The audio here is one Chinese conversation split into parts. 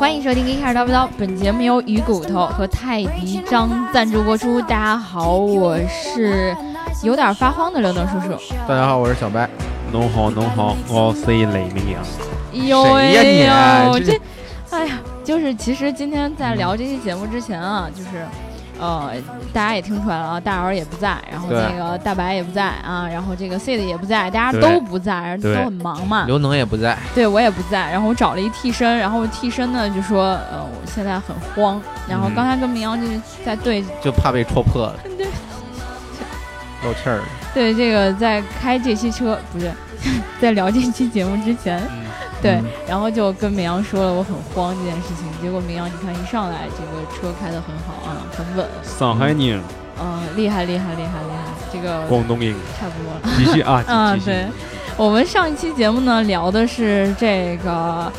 欢迎收听《一开始叨不叨》，本节目由鱼骨头和泰迪张赞助播出。大家好，我是有点发慌的刘能叔叔。大家好，我是小白。侬好，侬好，我是雷明阳。哟谁呀你这，哎呀，就是其实今天在聊这期节目之前啊，就是。呃，大家也听出来了啊，大姚也不在，然后对那个大白也不在啊，然后这个 C 的也不在，大家都不在，然后都很忙嘛。刘能也不在，对我也不在，然后我找了一替身，然后替身呢就说，呃，我现在很慌，然后嗯刚才跟明阳就是在对就怕被戳破了，对漏气儿。对这个在开这期车不是 在聊这期节目之前，嗯，对嗯，然后就跟明阳说了我很慌这件事情，结果明阳你看一上来这个车开得很好啊，很稳，上海人，嗯、厉害厉害厉害厉害，这个广东人，差不多了。继续啊，嗯，继续。对，，我们上一期节目呢聊的是这个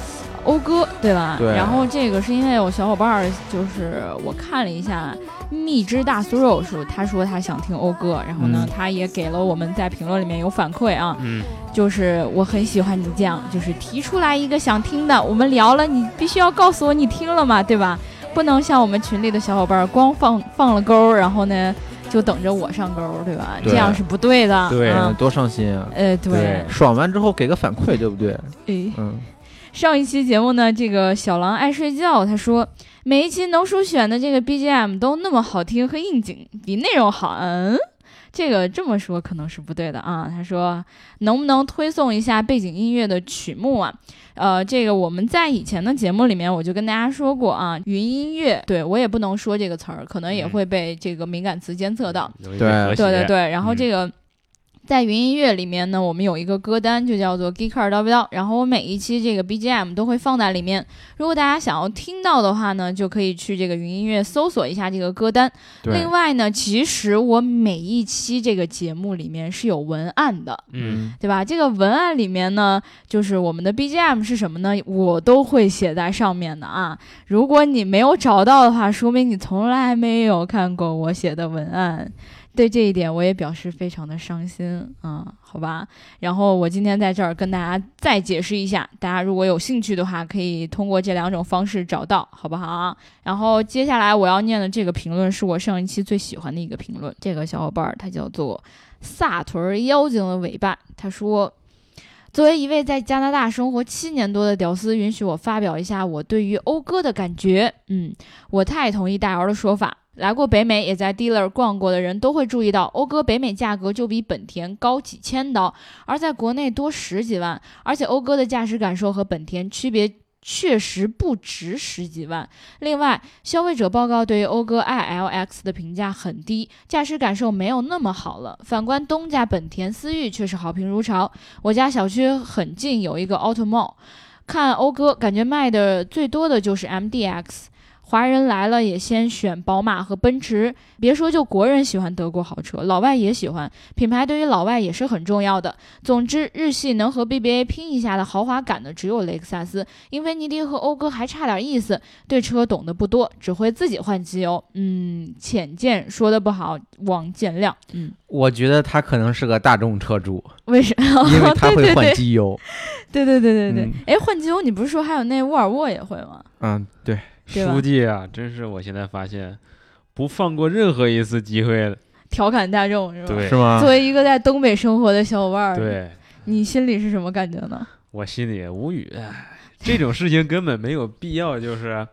讴歌，对吧？对然后这个是因为有小伙伴儿，就是我看了一下蜜汁大酥肉说，他说他想听讴歌，然后呢，嗯他也给了我们在评论里面有反馈啊，嗯，就是我很喜欢你这样，就是提出来一个想听的，我们聊了，你必须要告诉我你听了嘛，对吧？不能像我们群里的小伙伴儿光放放了钩儿，然后呢就等着我上钩儿，对吧？对这样是不对的。对嗯多伤心啊！呃，对对，爽完之后给个反馈，对不对？诶，嗯，上一期节目呢，这个小狼爱睡觉，他说每一期能叔选的这个 BGM 都那么好听和应景，比内容好。嗯，这个这么说可能是不对的啊。他说能不能推送一下背景音乐的曲目啊？呃，这个我们在以前的节目里面我就跟大家说过啊，云音乐，对我也不能说这个词儿，可能也嗯会被这个敏感词监测到。对对对，对，然后嗯这个。在云音乐里面呢，我们有一个歌单，就叫做 Geek 二叨不叨。然后我每一期这个 BGM 都会放在里面。如果大家想要听到的话呢，就可以去这个云音乐搜索一下这个歌单。另，外呢，其实我每一期这个节目里面是有文案的，嗯，对吧？这个文案里面呢，就是我们的 BGM 是什么呢？我都会写在上面的啊。如果你没有找到的话，说明你从来没有看过我写的文案。对这一点，我也表示非常的伤心啊、好吧。然后我今天在这儿跟大家再解释一下，大家如果有兴趣的话，可以通过这两种方式找到，好不好？然后接下来我要念的这个评论是我上一期最喜欢的一个评论，这个小伙伴儿他叫做萨屯妖精的尾巴，他说。作为一位在加拿大生活七年多的屌丝，允许我发表一下我对于讴歌的感觉。嗯，我太同意大姚的说法。来过北美，也在 dealer 逛过的人都会注意到，讴歌北美价格就比本田高几千刀，而在国内多十几万。而且讴歌的驾驶感受和本田区别确实不值十几万。另外，消费者报告对于讴歌 iLX 的评价很低，驾驶感受没有那么好了。反观东家本田思域却是好评如潮。我家小区很近有一个 Auto Mall，看讴歌感觉卖的最多的就是 MDX。华人来了也先选宝马和奔驰，别说就国人喜欢德国豪车，老外也喜欢。品牌对于老外也是很重要的。总之，日系能和 BBA 拼一下的豪华感的只有雷克萨斯，英菲尼迪和讴歌还差点意思。对车懂得不多，只会自己换机油。嗯，浅见说的不好，望见谅。嗯，我觉得他可能是个大众车主，为什么？因为 他会换机油。对对对对对嗯，哎、换机油，你不是说还有那沃尔沃也会吗？嗯，对，书记啊，真是我现在发现，不放过任何一次机会，调侃大众是吧？对是吗作？为一个在东北生活的小伙伴儿，，对你心里是什么感觉呢？我心里也无语。这种事情根本没有必要，就是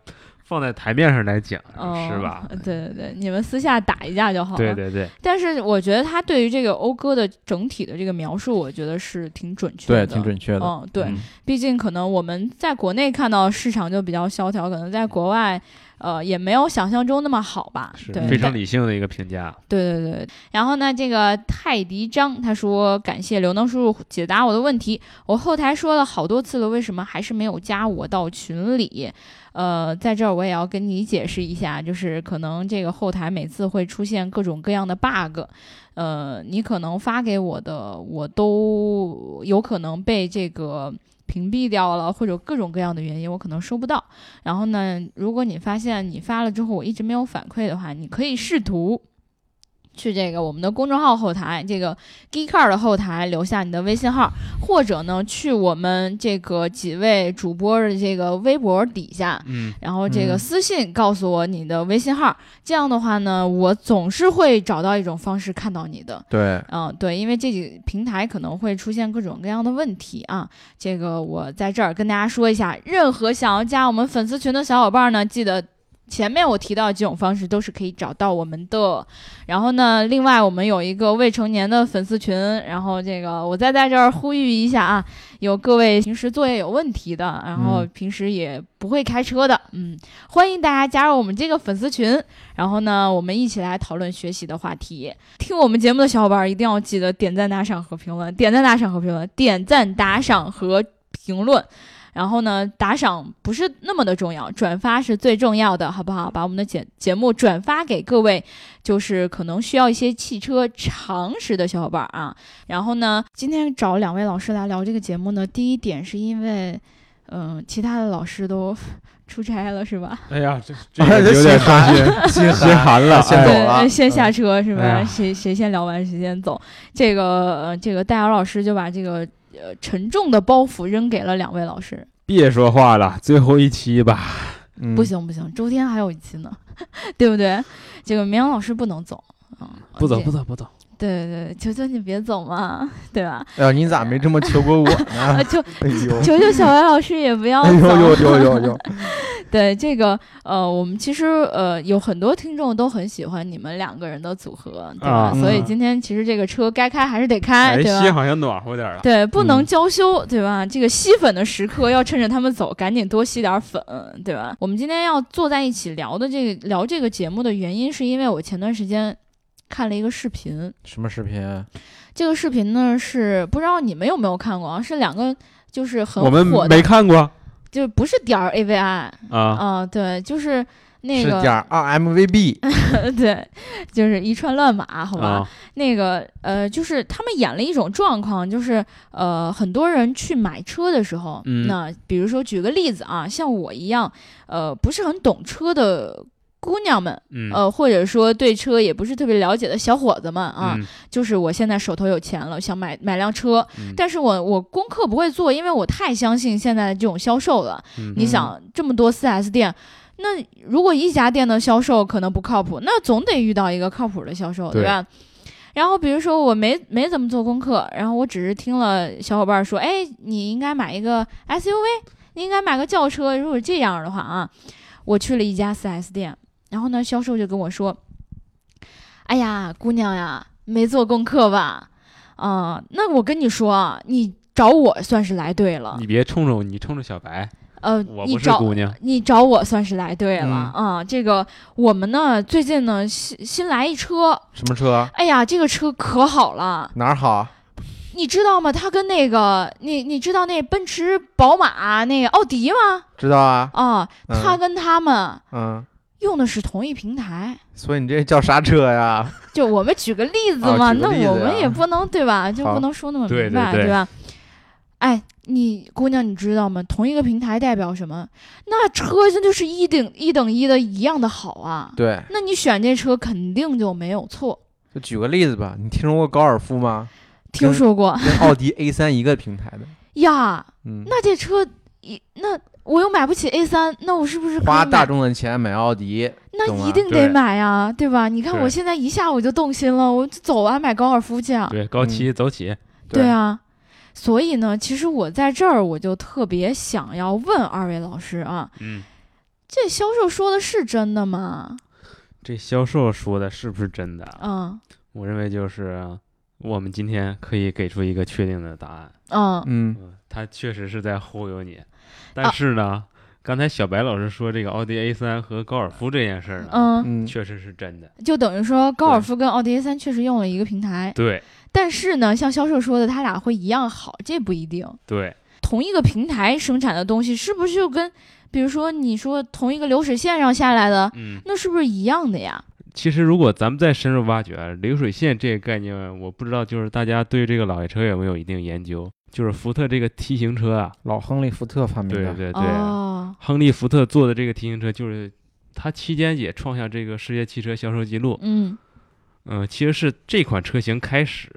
放在台面上来讲，哦，是吧？对对对，你们私下打一架就好了。对对对，但是我觉得他对于这个讴歌的整体的这个描述，我觉得是挺准确的对，的，挺准确的。嗯，对，嗯毕竟可能我们在国内看到市场就比较萧条，可能在国外，呃，也没有想象中那么好吧。是对，非常理性的一个评价。对对对。然后呢，这个泰迪张他说感谢刘能叔叔解答我的问题，我后台说了好多次了，为什么还是没有加我到群里？呃，在这儿我也要跟你解释一下，就是可能这个后台每次会出现各种各样的 bug，呃，你可能发给我的，我都有可能被这个屏蔽掉了，或者各种各样的原因，我可能收不到。然后呢，如果你发现你发了之后我一直没有反馈的话，你可以试图去这个我们的公众号后台，这个 Geekcar 的后台留下你的微信号，或者呢去我们这个几位主播的这个微博底下，嗯，然后这个嗯私信告诉我你的微信号，这样的话呢，我总是会找到一种方式看到你的。对，嗯，对，因为这几平台可能会出现各种各样的问题啊。这个我在这儿跟大家说一下，任何想要加我们粉丝群的小伙伴呢，记得前面我提到的几种方式都是可以找到我们的。然后呢，另外我们有一个未成年的粉丝群，然后这个我再在这儿呼吁一下啊，有各位平时作业有问题的，然后嗯平时也不会开车的，嗯，欢迎大家加入我们这个粉丝群。然后呢，我们一起来讨论学习的话题。听我们节目的小伙伴一定要记得点赞、打赏和评论，点赞、打赏和评论，点赞、打赏和评论。然后呢，打赏不是那么的重要，转发是最重要的，好不好？把我们的节节目转发给各位，就是可能需要一些汽车常识的小伙伴啊。然后呢，今天找两位老师来聊这个节目呢，第一点是因为，嗯、其他的老师都出差了，是吧？哎呀，这这 有点伤心，心心寒了，先哎走了对，先下车是吧？哎谁谁先聊完谁先走。这个呃，这个戴瑶老师就把这个呃沉重的包袱扔给了两位老师。别说话了，最后一期吧。嗯不，行不行，周天还有一期呢，对不对？这个绵阳老师不能走啊，不走不走不走，对对对，求求你别走嘛，对吧？哎呀，你咋没这么求过我 啊，呢？求 哎呦，求求小白老师也不要 哎呦呦走。呦呦呦，对这个呃，我们其实呃有很多听众都很喜欢你们两个人的组合，对吧？啊所以嗯今天其实这个车该开还是得开，哎，对吧？心好像暖和点了。对，不能嗯娇羞，对吧？这个吸粉的时刻要趁着他们走，赶紧多吸点粉，对吧？我们今天要坐在一起聊的这个聊这个节目的原因，是因为我前段时间看了一个视频，什么视频？啊这个视频呢是不知道你们有没有看过啊？是两个就是很我们没看过就是不是点儿 AVI 啊。啊、对，就是那是个点 RMVB，对，就是一串乱码，好吧？啊，那个呃，就是他们演了一种状况，就是呃，很多人去买车的时候，嗯那比如说举个例子啊，像我一样，呃，不是很懂车的姑娘们，嗯呃，或者说对车也不是特别了解的小伙子们啊，嗯就是我现在手头有钱了，想买买辆车，嗯但是我我功课不会做，因为我太相信现在的这种销售了。嗯你想这么多 4S 店，那如果一家店的销售可能不靠谱，那总得遇到一个靠谱的销售，对对吧？然后比如说我没没怎么做功课，然后我只是听了小伙伴说，哎，你应该买一个 SUV，你应该买个轿车。如果这样的话啊，我去了一家 4S 店，然后呢，销售就跟我说，哎呀，姑娘呀，没做功课吧？啊、那我跟你说啊，你找我算是来对了。你别冲着我你冲着小白，呃，我不是你找姑娘。你找我算是来对了嗯啊、这个我们呢最近呢新新来一车，什么车？哎呀，这个车可好了，哪儿好？你知道吗？它跟那个你你知道那奔驰、宝马、那个奥迪吗？知道啊，啊，嗯它跟他们嗯，用的是同一平台。所以你这叫啥车呀？就我们举个例子哦嘛，那我们也不能对吧？就不能说那么明白，对对吧？哎，你姑娘，你知道吗？同一个平台代表什么？那车那就是一等一等一的一样的好啊。对，那你选这车肯定就没有错。就举个例子吧，你听说过高尔夫吗？听说过跟奥迪 A 三一个平台的，呀？嗯，那这车一那我又买不起 A 三那我是不是花大众的钱买奥迪，那一定得买呀，对吧？你看我现在一下我就动心了，我就走啊，买高尔夫去啊。对，高七走起。对，啊，所以呢，其实我在这儿我就特别想要问二位老师啊，嗯，这销售说的是真的吗？这销售说的是不是真的？嗯我认为就是我们今天可以给出一个确定的答案。嗯嗯，嗯，他确实是在忽悠你，但是呢，刚才小白老师说这个奥迪 A 三和高尔夫这件事儿呢，嗯，嗯，确实是真的。就等于说高尔夫跟奥迪 A 三确实用了一个平台，对但是呢，像销售说的，他俩会一样好，这不一定。对，同一个平台生产的东西，是不是就跟，比如说你说同一个流水线上下来的，嗯，那是不是一样的呀？其实如果咱们再深入挖掘啊流水线这个概念，我不知道就是大家对这个老爷车有没有一定研究？就是福特这个 T 型车啊，老亨利·福特发明的，对对对，哦，亨利·福特做的这个 T 型车，就是它期间也创下这个世界汽车销售记录。嗯。嗯、其实是这款车型开始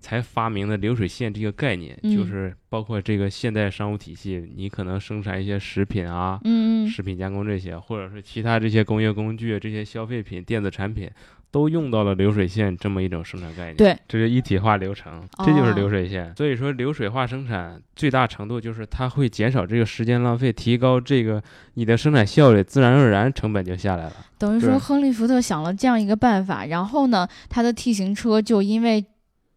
才发明的流水线这个概念，嗯就是包括这个现代商务体系，你可能生产一些食品啊、嗯嗯食品加工这些，或者是其他这些工业工具、这些消费品、电子产品，都用到了流水线这么一种生产概念。对，这是一体化流程，哦这就是流水线。所以说，流水化生产最大程度就是它会减少这个时间浪费，提高这个你的生产效率，自然而然成本就下来了。等于说亨利福特想了这样一个办法，然后呢，他的 T 型车就因为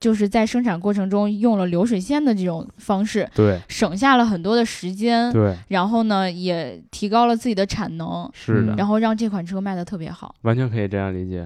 就是在生产过程中用了流水线的这种方式，对省下了很多的时间，对，然后呢，也提高了自己的产能，是的，嗯然后让这款车卖的特别好。完全可以这样理解。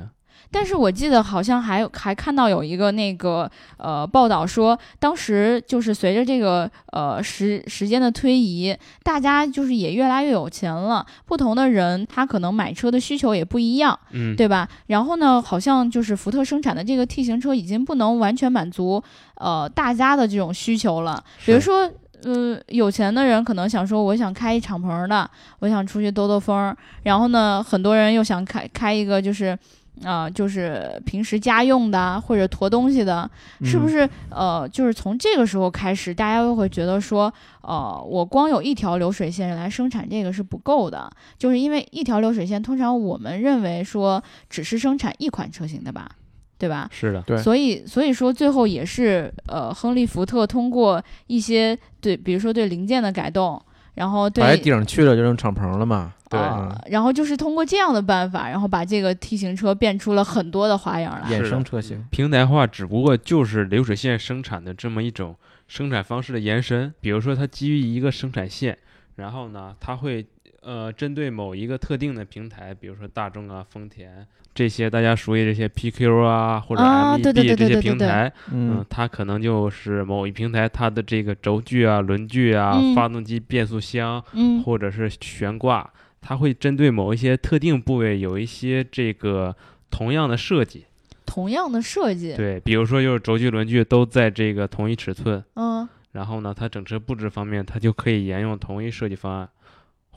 但是我记得好像还有还看到有一个那个呃报道说，当时就是随着这个呃时时间的推移，大家就是也越来越有钱了，不同的人他可能买车的需求也不一样，嗯，对吧？然后呢，好像就是福特生产的这个 T 型车已经不能完全满足呃大家的这种需求了，比如说。呃，有钱的人可能想说，我想开一敞篷的，我想出去兜兜风儿。然后呢，很多人又想开开一个，就是，啊、就是平时家用的或者驮东西的，是不嗯？是？呃，就是从这个时候开始，大家又会觉得说，呃，我光有一条流水线来生产这个是不够的，就是因为一条流水线，通常我们认为说只是生产一款车型的吧，对吧？是的，对所以所以说最后也是呃，亨利福特通过一些对，比如说对零件的改动，然后对把这顶去了就成敞篷了嘛。对呃然后就是通过这样的办法，然后把这个 T 型车变出了很多的花样来。衍生车型。平台化只不过就是流水线生产的这么一种生产方式的延伸。比如说，它基于一个生产线，然后呢，它会呃针对某一个特定的平台，比如说大众啊、丰田这些大家熟悉这些 PQ 啊或者啊 MEB 对对对这些对对对平台，嗯。嗯，它可能就是某一平台它的这个轴距啊、轮距啊、嗯。发动机变速箱嗯。或者是悬挂，它会针对某一些特定部位有一些这个同样的设计。同样的设计，对，比如说就是轴距、轮距都在这个同一尺寸，嗯。然后呢，它整车布置方面它就可以沿用同一设计方案，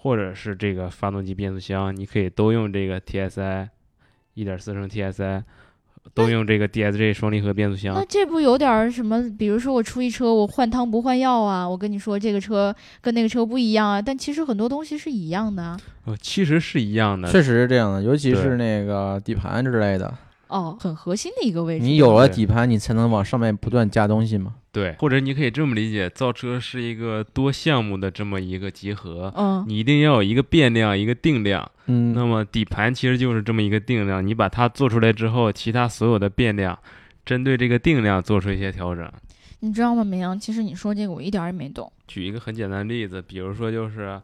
或者是这个发动机、变速箱，你可以都用这个 TSI，一点四升 TSI，都用这个 DSG 双离合变速箱那箱。这不有点儿什么？比如说我出一车，我换汤不换药啊！我跟你说这个车跟那个车不一样啊，但其实很多东西是一样的啊。呃，其实是一样的。确实是这样的，尤其是那个底盘之类的，哦，很核心的一个位置。你有了底盘，你才能往上面不断加东西嘛。对，或者你可以这么理解，造车是一个多项目的这么一个集合。嗯你一定要有一个变量，一个定量。嗯，那么底盘其实就是这么一个定量，你把它做出来之后，其他所有的变量，针对这个定量做出一些调整。你知道吗，明阳？其实你说这个我一点儿也没懂。举一个很简单的例子，比如说就是，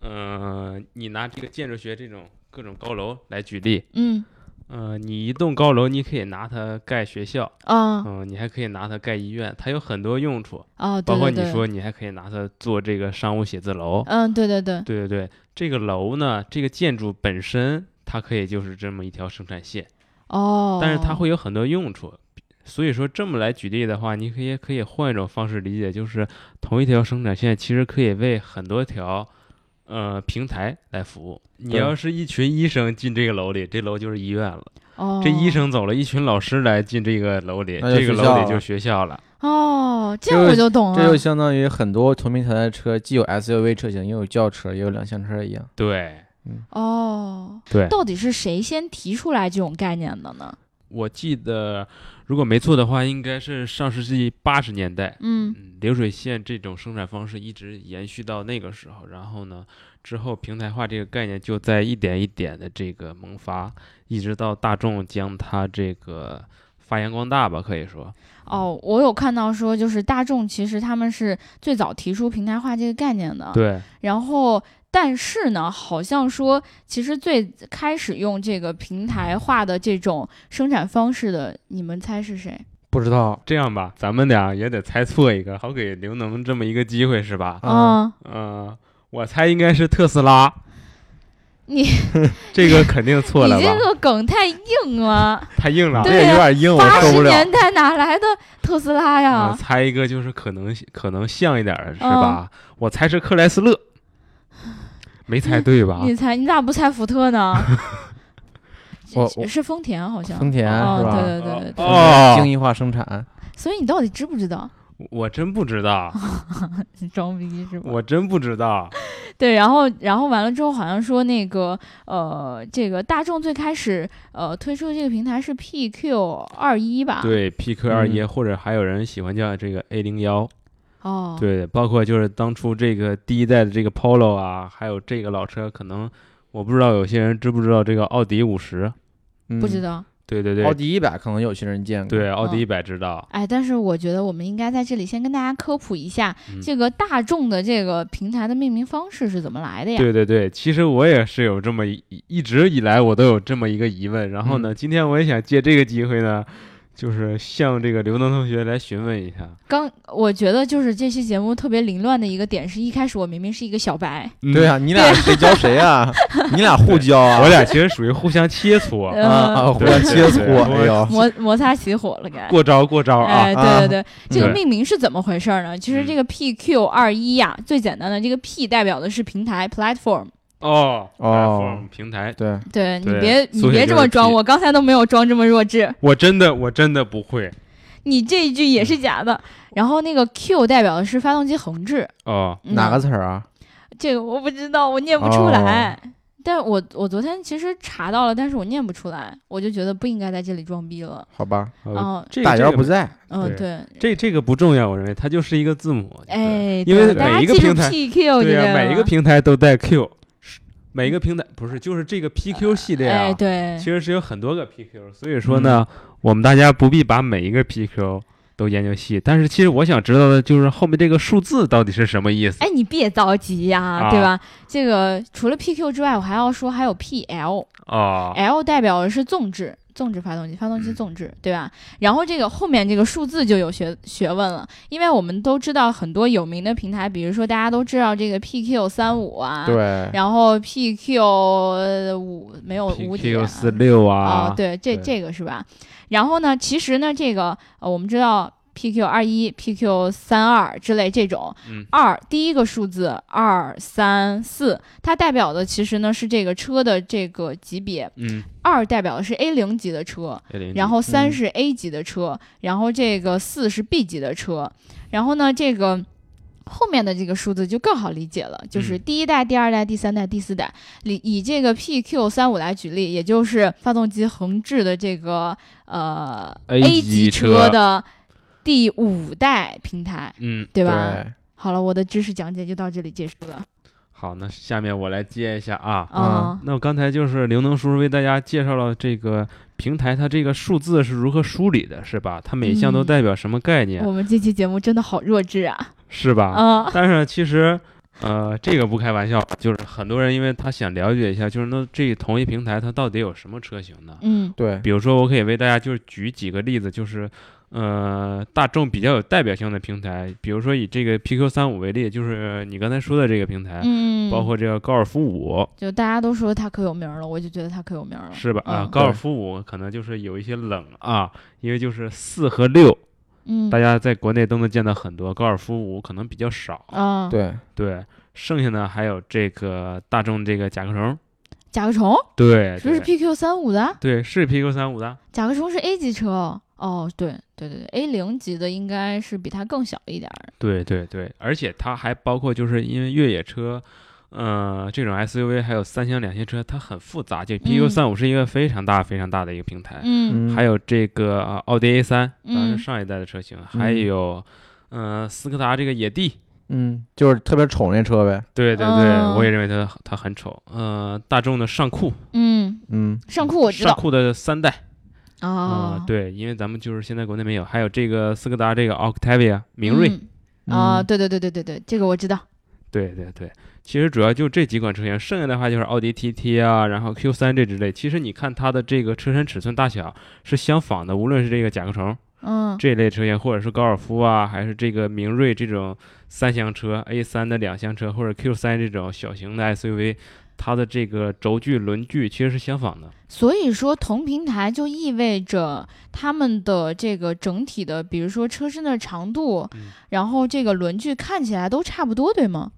呃，你拿这个建筑学这种各种高楼来举例，嗯呃，你一栋高楼，你可以拿它盖学校，啊嗯、你还可以拿它盖医院，它有很多用处，啊，包对对对，括你说你还可以拿它做这个商务写字楼，嗯，对对对，对对对，这个楼呢，这个建筑本身它可以就是这么一条生产线。哦，但是它会有很多用处。所以说这么来举例的话，你可以可以换一种方式理解，就是同一条生产线其实可以为很多条呃平台来服务。你要是一群医生进这个楼里，这楼就是医院了；哦，这医生走了，一群老师来进这个楼里，这个楼里就是学校了。哦，这这样我就就懂了这就。相当于很多同平台的车，既有 SUV 车型，又有轿车，也有两厢车一样。对哦，对，到底是谁先提出来这种概念的呢？我记得如果没错的话，应该是上世纪八十年代。嗯嗯，流水线这种生产方式一直延续到那个时候，然后呢，之后平台化这个概念就在一点一点的这个萌发，一直到大众将它这个发扬光大吧，可以说，哦，我有看到说，就是大众其实他们是最早提出平台化这个概念的。对，然后，但是呢，好像说，其实最开始用这个平台化的这种生产方式的，你们猜是谁？不知道这样吧，咱们俩也得猜错一个，好给刘能这么一个机会，是吧？啊，嗯、我猜应该是特斯拉，你 这个肯定错了吧？你这个梗太硬了，太硬了。这有点硬，我八受不了。十年代哪来的特斯拉呀？我？猜一个就是可能可能像一点是嗯吧？我猜是克莱斯勒，没猜对吧？你猜，你咋不猜福特呢？我我是丰田好像。丰田哦，是吧？对对对对对。哦精益化生产，所以你到底知不知道？我真不知道，你装逼是吧？我真不知道。对，然后然后完了之后，好像说那个呃，这个大众最开始呃推出的这个平台是 PQ 二一吧？。对，PQ 二一嗯或者还有人喜欢叫这个 A 零幺，哦。。对，包括就是当初这个第一代的这个 Polo 啊，还有这个老车，可能我不知道有些人知不知道这个奥迪五十？不知道。道。对对对，奥迪一百可能有些人见过。对奥迪嗯一百知道。哎，但是我觉得我们应该在这里先跟大家科普一下，嗯这个大众的这个平台的命名方式是怎么来的呀？对对对，其实我也是有这么一一直以来我都有这么一个疑问，然后呢，嗯今天我也想借这个机会呢，就是向这个刘能同学来询问一下。刚我觉得就是这期节目特别凌乱的一个点是，一开始我明明是一个小白，对啊，你俩谁教谁啊？你俩互教啊？我俩其实属于互相切磋，呃啊啊，互相切磋，对对哎呦，摩摩擦起火了该。过招过招啊！哎，对对对，这个命名是怎么回事呢？其实这个 PQ 二一呀，最简单的这个 P 代表的是平台 platform，哦哦平台，对，对你别你别这么装，我刚才都没有装这么弱智，我真的我真的不会你这一句也是假的。然后那个 Q 代表的是发动机横置，哦。嗯哪个词儿啊？这个我不知道，我念不出来。但我我昨天其实查到了，但是我念不出来，我就觉得不应该在这里装逼了。好吧，呃嗯这大这个姚不在，嗯，对对，这这个不重要，我认为它就是一个字母。就是哎，因为每一个平台对呀、就每一个平台都带 Q，是每一个平台不是就是这个 PQ 系列啊，哎，对其，实是有很多个 PQ，所以说呢，我们大家不必把每一个 PQ 都研究细。但是其实我想知道的就是后面这个数字到底是什么意思？哎，你别着急呀、啊对吧？这个除了 PQ 之外，我还要说还有 PL，L 哦，代表的是纵置。纵置发动机，发动机嗯纵置，对吧？然后这个后面这个数字就有学学问了，因为我们都知道很多有名的平台，比如说大家都知道这个 PQ 三五啊，对，然后 PQ 五没有五点 PQ 四六啊，哦，对，这对这个是吧？然后呢，其实呢，这个呃，我们知道 PQ 二一、PQ 三二之类这种嗯二第一个数字二三四，它代表的其实呢是这个车的这个级别，嗯，二代表的是 A 零级的车，A0 然后三嗯是 A 级的车，然后这个四是 B 级的车，然后呢这个。后面的这个数字就更好理解了，就是嗯第一代、第二代、第三代、第四代。以以这个 PQ 三五来举例，也就是发动机横置的这个呃 A 级车的第五代平台，嗯，对吧？对，好了，我的知识讲解就到这里结束了。好，那下面我来接一下啊。啊、那我刚才就是刘能叔叔为大家介绍了这个平台，它这个数字是如何梳理的，是吧？它每一项都嗯代表什么概念，我们这期节目真的好弱智啊！是吧？啊、但是其实，呃，这个不开玩笑，就是很多人因为他想了解一下，就是那这同一平台它到底有什么车型呢？嗯对，比如说，我可以为大家就是举几个例子，就是呃，大众比较有代表性的平台，比如说以这个 PQ 三五为例，就是你刚才说的这个平台，嗯，包括这个高尔夫五，就大家都说它可有名了，我就觉得它可有名了，是吧？啊，嗯高尔夫五可能就是有一些冷啊，因为就是四和六，嗯。大家在国内都能见到很多，高尔夫五可能比较少。啊，对，对，剩下呢还有这个大众这个甲壳虫，甲壳虫？对，这是 PQ 三五的？对，是 PQ 三五的。甲壳虫是 A 级车哦，哦，对对对对，A 零级的应该是比它更小一点儿，对对对，而且它还包括就是因为越野车，呃，这种 SUV 还有三厢两厢车，它很复杂。就 PQ 三五是一个非常大非常大的一个平台，嗯。嗯，还有这个、呃奥迪 A 三，当然嗯。是上一代的车型，还有呃斯柯达这个野地。嗯，就是特别丑那车呗，对对对，哦。我也认为它它很丑。呃，大众的尚酷，嗯，嗯，尚酷我知道。尚酷的三代啊、啊，对，因为咱们就是现在国内没有，还有这个斯柯达这个 Octavia 明锐，嗯啊，嗯。对对对对对对，这个我知道，对对对，其实主要就这几款车型，剩下的话就是奥迪 TT 啊，然后 Q 3这之类。其实你看它的这个车身尺寸大小是相仿的，无论是这个甲壳虫嗯。这一类车型，或者是高尔夫啊，还是这个明锐这种三厢车、A 3的两厢车，或者 Q 3这种小型的 SUV，它的这个轴距、轮距其实是相仿的。所以说同平台就意味着它们的这个整体的，比如说车身的长度，嗯然后这个轮距看起来都差不多，对吗？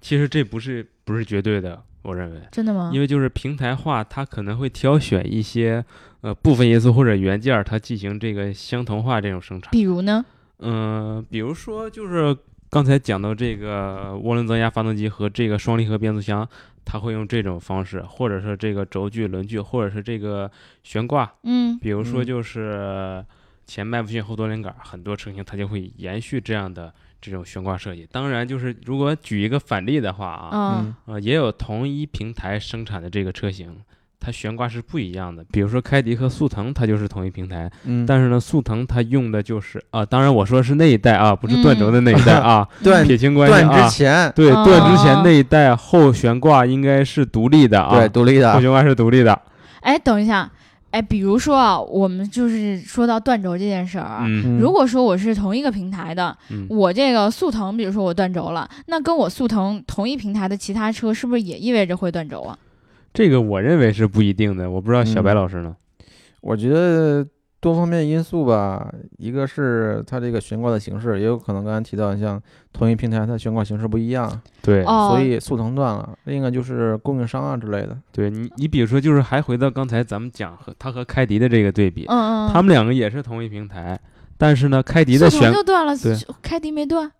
其实这不是不是绝对的，我认为，真的吗？因为就是平台化，它可能会挑选一些呃部分因素或者元件儿，它进行这个相同化这种生产。比如呢？嗯、比如说就是刚才讲到这个涡轮增压发动机和这个双离合变速箱，它会用这种方式，或者是这个轴距、轮距，或者是这个悬挂，嗯。比如说嗯。就是前麦弗逊后多连杆，很多车型它就会延续这样的这种悬挂设计。当然，就是如果举一个反例的话啊，嗯。呃，也有同一平台生产的这个车型，它悬挂是不一样的。比如说开迪和速腾，它就是同一平台，嗯，但是呢，速腾它用的就是啊，当然我说是那一代啊，不是断轴的那一代啊，断撇清关系断啊之。前，对，哦断之前那一代后悬挂应该是独立的啊，对，独立的，后悬挂是独立的。哎，等一下，哎，比如说啊，我们就是说到断轴这件事儿啊。嗯嗯如果说我是同一个平台的，嗯，我这个速腾，比如说我断轴了，那跟我速腾同一平台的其他车，是不是也意味着会断轴啊？这个我认为是不一定的，我不知道小白嗯老师呢。我觉得多方面因素吧，一个是它这个悬挂的形式，也有可能刚才提到，像同一平台它悬挂形式不一样，对，哦，所以速腾断了。另一个就是供应商啊之类的。对你，你比如说，就是还回到刚才咱们讲和它和开迪的这个对比，嗯嗯，他们两个也是同一平台，但是呢，开迪的悬就断了对，开迪没断。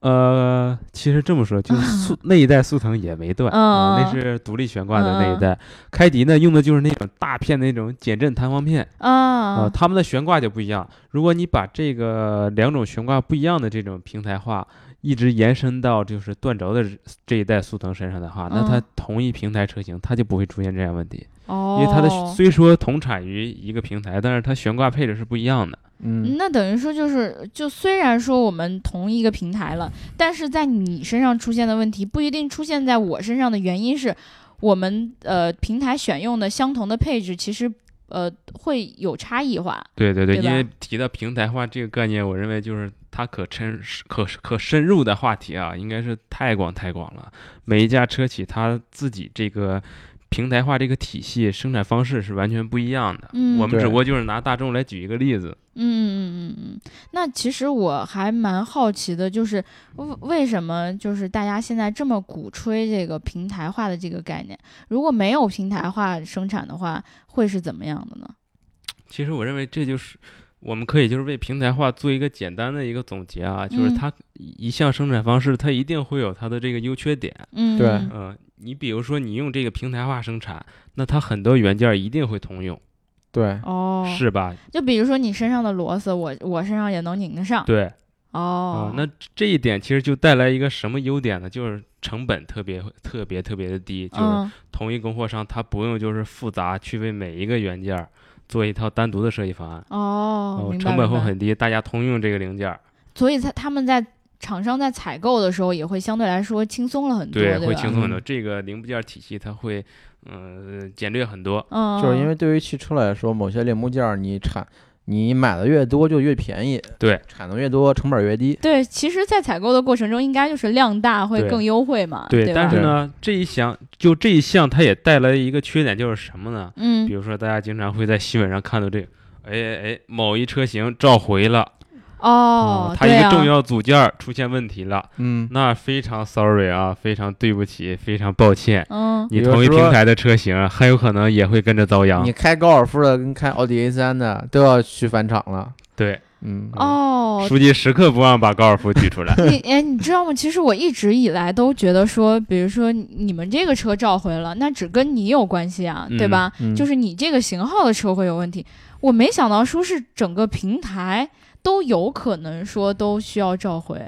呃，其实这么说，就是 速那一代速腾也没断啊，那嗯是独立悬挂的那一代。开迪呢用的就是那种大片的那种减震弹簧片啊，啊，他们的悬挂就不一样。如果你把这个两种悬挂不一样的这种平台化，一直延伸到就是断轴的这一代速腾身上的话，那它嗯同一平台车型它就不会出现这样问题，哦，因为它的虽说同产于一个平台，但是它悬挂配置是不一样的。嗯，那等于说就是，就虽然说我们同一个平台了，但是在你身上出现的问题不一定出现在我身上的原因是，我们呃平台选用的相同的配置其实呃会有差异化。对对对，对因为提到平台化这个概念，我认为就是它可深可可深入的话题啊，应该是太广太广了。每一家车企它自己这个平台化这个体系生产方式是完全不一样的。嗯我们只不过就是拿大众来举一个例子。嗯嗯嗯嗯，那其实我还蛮好奇的，就是为为什么就是大家现在这么鼓吹这个平台化的这个概念？如果没有平台化生产的话，会是怎么样的呢？其实我认为这就是。我们可以就是为平台化做一个简单的一个总结啊，就是嗯它一项生产方式，它一定会有它的这个优缺点。嗯，对嗯、你比如说你用这个平台化生产，那它很多元件一定会通用，对，哦，是吧？就比如说你身上的螺丝，我我身上也能拧得上。对，哦啊，，那这一点其实就带来一个什么优点呢？就是成本特别特别特别的低，就是嗯同一供货商他不用就是复杂去为每一个元件儿做一套单独的设计方案，哦，明白成本会很低，大家通用这个零件儿，所以他他们在厂商在采购的时候也会相对来说轻松了很多，对吧？会轻松很多。嗯这个零部件体系它会呃简略很多，嗯，就是因为对于汽车来说，某些零部件你产你买的越多就越便宜，对，产能越多成本越低。对，其实，在采购的过程中，应该就是量大会更优惠嘛，对，吧？但是呢，这一项就这一项它也带来一个缺点，就是什么呢？嗯比嗯，如说大家经常会在新闻上看到这个。哎哎哎，某一车型召回了，哦，它一个重要组件儿出现问题了，嗯，那非常 sorry 啊，非常对不起，非常抱歉，嗯，你同一平台的车型很有可能也会跟着遭殃你。开高尔夫的跟开奥迪 A 三的都要去返厂了。对，嗯，哦，书记时刻不忘把高尔夫举出来。你哎，你知道吗？其实我一直以来都觉得说，比如说你们这个车召回了，那只跟你有关系啊，对嗯吧？嗯就是你这个型号的车会有问题。我没想到说是整个平台都有可能说都需要召回。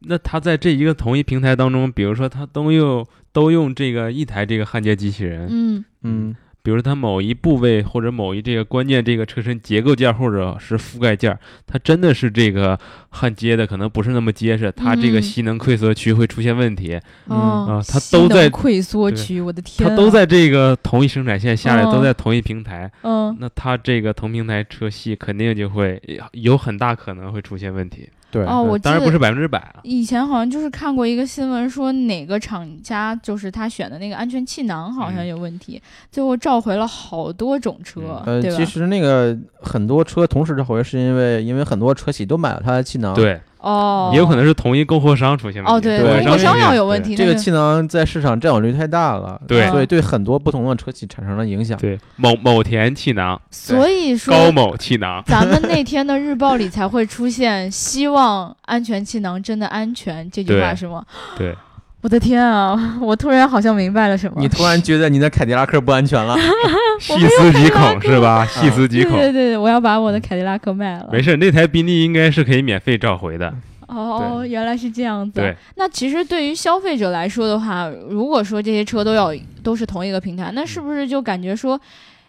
那他在这一个同一平台当中，比如说他都用都用这个一台这个焊接机器人，嗯嗯比如它某一部位或者某一这个关键这个车身结构件或者是覆盖件，它真的是这个焊接的可能不是那么结实，它这个嗯吸能溃缩区会出现问题，嗯，啊它都在溃缩对区，我的天、啊，它都在这个同一生产线下来，哦。都在同一平台，嗯。那它这个同平台车系肯定就会有很大可能会出现问题。对，哦，我记得当然不是百分之百啊。以前好像就是看过一个新闻，说哪个厂家就是他选的那个安全气囊好像嗯有问题，最后召回了好多种车，呃，对吧？其实那个很多车同时召回，是因为因为很多车企都买了它的气囊，，对，哦，也有可能是同一供货商出现问题。哦，对，对供货商要有问题。这个气囊在市场占有率太大了，对所以对很多不同的车企产生了影响。对，某某田气囊，所以说高某气囊，咱们那天的日报里才会出现“希望安全气囊真的安全”这句话是吗？对，我的天啊！我突然好像明白了什么。你突然觉得你的凯迪拉克不安全了？细思极恐是吧？细思极恐对对。对，我要把我的凯迪拉克卖了。没事，那台宾利应该是可以免费召回的。哦，原来是这样子。对，那其实对于消费者来说的话，如果说这些车都要都是同一个平台，那是不是就感觉说，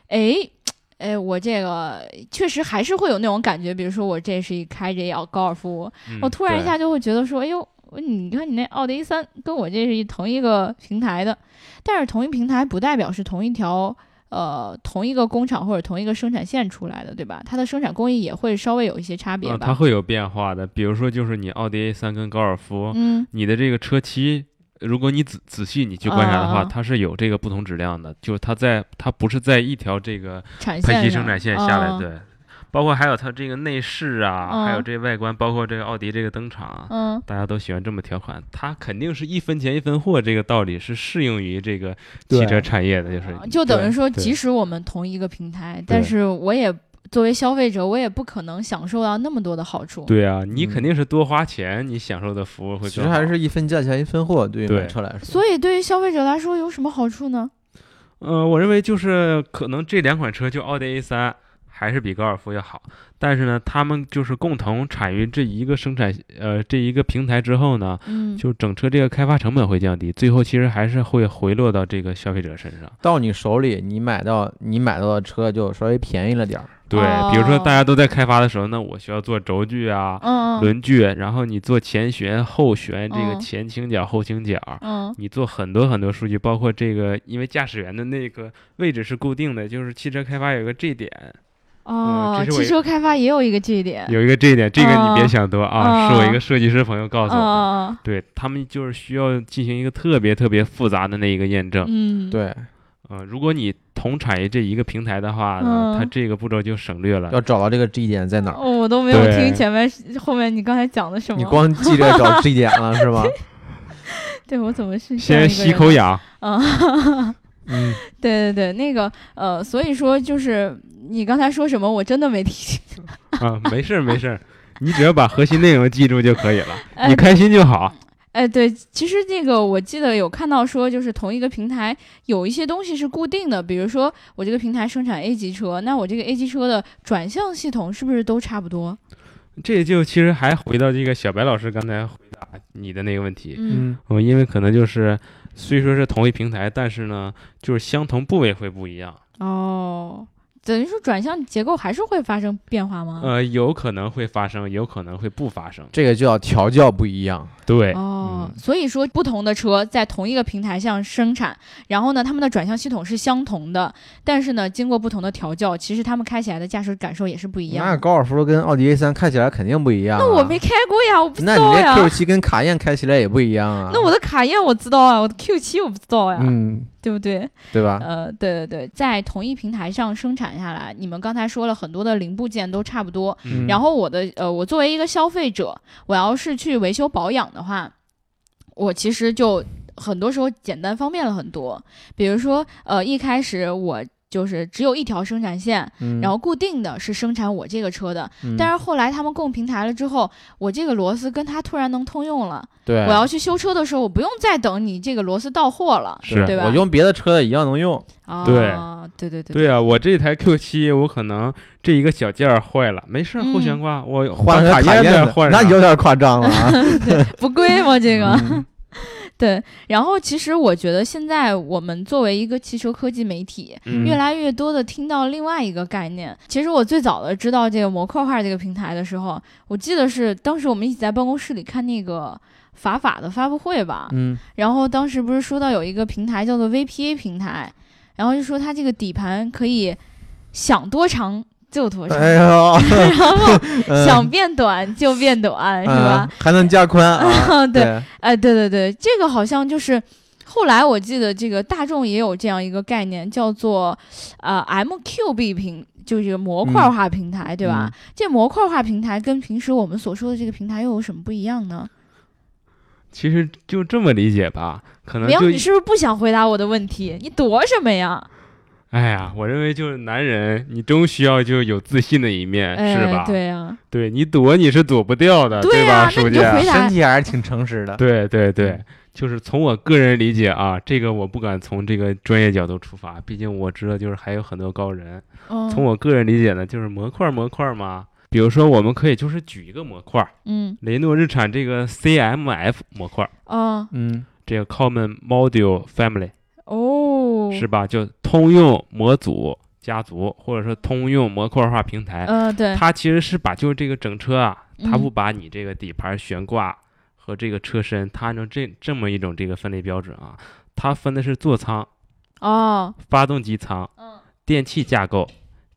哎？哎，我这个确实还是会有那种感觉，比如说我这是一开着要高尔夫，嗯我突然一下就会觉得说，哎呦，你看你那奥迪 A 三跟我这是一同一个平台的，但是同一平台不代表是同一条呃同一个工厂或者同一个生产线出来的，对吧？它的生产工艺也会稍微有一些差别啊，吧。它会有变化的。比如说，就是你奥迪 A 三跟高尔夫，嗯你的这个车漆，如果你仔仔细你去观察的话，啊它是有这个不同质量的，就是它在它不是在一条这个产线生产线下来，啊对。包括还有它这个内饰啊，嗯还有这外观，包括这个奥迪这个登场啊，嗯大家都喜欢这么条款，它肯定是一分钱一分货，这个道理是适用于这个汽车产业的，就是就等于说，即使我们同一个平台，但是我也作为消费者，我也不可能享受到那么多的好处。对啊，你嗯肯定是多花钱，你享受的服务会更好。其实还是一分价钱一分货，对于买车来说。所以对于消费者来说有什么好处呢？呃，我认为就是可能这两款车，就奥迪 A 三还是比高尔夫要好，但是呢，他们就是共同产于这一个生产呃这一个平台之后呢，嗯，就整车这个开发成本会降低，最后其实还是会回落到这个消费者身上。到你手里，你买到你买到的车就稍微便宜了点儿。对，比如说哦大家都在开发的时候，那我需要做轴距啊、嗯嗯轮距，然后你做前悬、后悬，这个嗯前倾角、后倾角。嗯你做很多很多数据，包括这个，因为驾驶员的那个位置是固定的，就是汽车开发有个 G 点，哦汽车开发也有一个这一点。有一个这一点，这个你别哦想多啊，是我一个设计师朋友告诉我的。哦，对他们就是需要进行一个特别特别复杂的那一个验证。嗯，对，嗯、如果你同产业这一个平台的话呢，嗯它这个步骤就省略了。要找到这个 G 点在哪儿，哦，我都没有听前面后面你刚才讲的什么。你光记着找 G 点了是吗？对我怎么是先？吸口氧，嗯，嗯，对对对，那个呃，所以说就是你刚才说什么，我真的没听清。啊，没事儿没事儿，你只要把核心内容记住就可以了，哎你开心就好。哎，对，其实这个我记得有看到说，就是同一个平台有一些东西是固定的，比如说我这个平台生产 A 级车，那我这个 A 级车的转向系统是不是都差不多？这就其实还回到这个小白老师刚才回答你的那个问题，嗯，嗯，因为可能就是虽说是同一平台，但是呢，就是相同部位会不一样。哦，等于说转向结构还是会发生变化吗？呃，有可能会发生，有可能会不发生。这个就要调教不一样。对，哦，嗯所以说不同的车在同一个平台上生产，然后呢，他们的转向系统是相同的，但是呢，经过不同的调教，其实他们开起来的驾驶感受也是不一样的。那高尔夫跟奥迪 A 三开起来肯定不一样、啊。那我没开过呀，我不知那你这。Q 七跟卡宴开起来也不一样啊。那我的卡宴我知道啊，我的 Q 七我不知道呀，嗯，对不对？对吧？呃，对对对，在同一平台上生产下来，你们刚才说了很多的零部件都差不多，嗯然后我的呃，我作为一个消费者，我要是去维修保养的话，我其实就很多时候简单方便了很多。比如说，呃，一开始我就是只有一条生产线，嗯，然后固定的是生产我这个车的。嗯但是后来他们共平台了之后，我这个螺丝跟它突然能通用了。对，我要去修车的时候，我不用再等你这个螺丝到货了，是对吧？我用别的车的一样能用。啊，对对对对对啊，我这台 Q 七，我可能这一个小件儿坏了，没事儿，后悬嗯挂，我换个卡卡宴的，再换上那有点夸张了啊。不贵吗？这个。嗯对，然后其实我觉得现在我们作为一个汽车科技媒体，嗯越来越多的听到另外一个概念。其实我最早的知道这个模块化这个平台的时候，我记得是当时我们一起在办公室里看那个法法的发布会吧，嗯，然后当时不是说到有一个平台叫做 VPA 平台，然后就说它这个底盘可以想多长就多长，哎呦，然后嗯想变短就变短，是吧？嗯还能加宽啊？对对，哎，对对对，这个好像就是后来我记得这个大众也有这样一个概念，叫做呃 MQB 平，就是这个模块化平台，对吧？这模块化平台跟平时我们所说的这个平台又有什么不一样呢？其实就这么理解吧，可能你是不是不想回答我的问题？你躲什么呀？哎呀，我认为就是男人，你终需要就有自信的一面，哎，是吧？对呀、对你躲你是躲不掉的，对吧，书记？身体还是挺诚实的。对对对，就是从我个人理解啊，这个我不敢从这个专业角度出发，毕竟我知道就是还有很多高人。嗯，从我个人理解呢，就是模块模块嘛，比如说我们可以就是举一个模块，嗯雷诺日产这个 CMF 模块，哦嗯这个 Common Module Family 哦，是吧？就通用模组家族，或者说通用模块化平台。呃对，它其实是把就是这个整车啊，它嗯不把你这个底盘悬挂和这个车身，它按照这这么一种这个分类标准啊，它分的是座舱、哦。发动机舱、嗯。电气架构、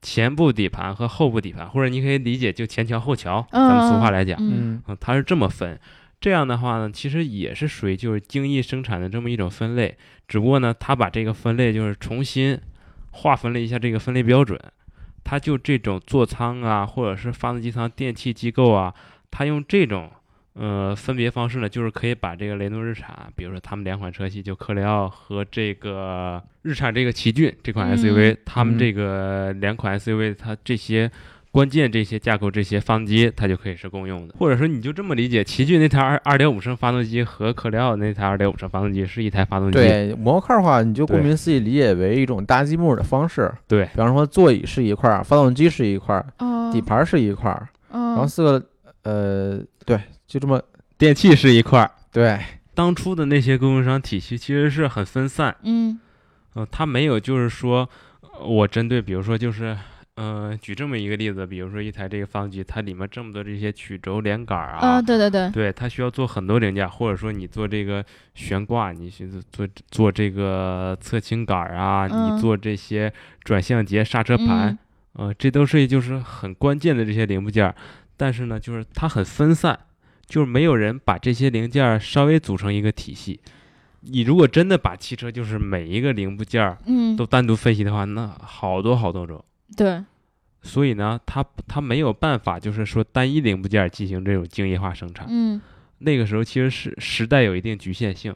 前部底盘和后部底盘，或者你可以理解就前桥后桥，嗯。咱们俗话来讲，嗯。嗯。嗯，它是这么分。这样的话呢，其实也是属于就是精益生产的这么一种分类，只不过呢，他把这个分类就是重新划分了一下这个分类标准，他就这种座舱啊，或者是发动机舱、电气机构啊，他用这种呃分别方式呢，就是可以把这个雷诺日产，比如说他们两款车系，就科雷奥和这个日产这个奇骏这款嗯 SUV，、他们嗯这个两款 SUV 它这些。关键这些架构、这些发动机，它就可以是共用的，或者说你就这么理解，奇骏那台二二点五升发动机和科雷傲那台二点五升发动机是一台发动机。对，模块化你就顾名思义理解为一种搭积木的方式。对比方说座椅是一块儿，发动机是一块儿，哦，底盘是一块儿，然后哦四个呃，对，就这么电器是一块儿。对，当初的那些供应商体系其实是很分散，嗯呃，它没有就是说，呃我针对比如说就是，呃，举这么一个例子，比如说一台这个发动机，它里面这么多这些曲轴连杆儿啊，啊对对对，对，它需要做很多零件，或者说你做这个悬挂，你去做做这个侧倾杆儿啊，嗯你做这些转向节、刹车盘，嗯呃，这都是就是很关键的这些零部件儿，但是呢，就是它很分散，就是没有人把这些零件儿稍微组成一个体系。你如果真的把汽车就是每一个零部件儿嗯都单独分析的话，那好多好多种。对，所以呢，它它没有办法，就是说单一零部件进行这种精益化生产。嗯。那个时候其实是时代有一定局限性。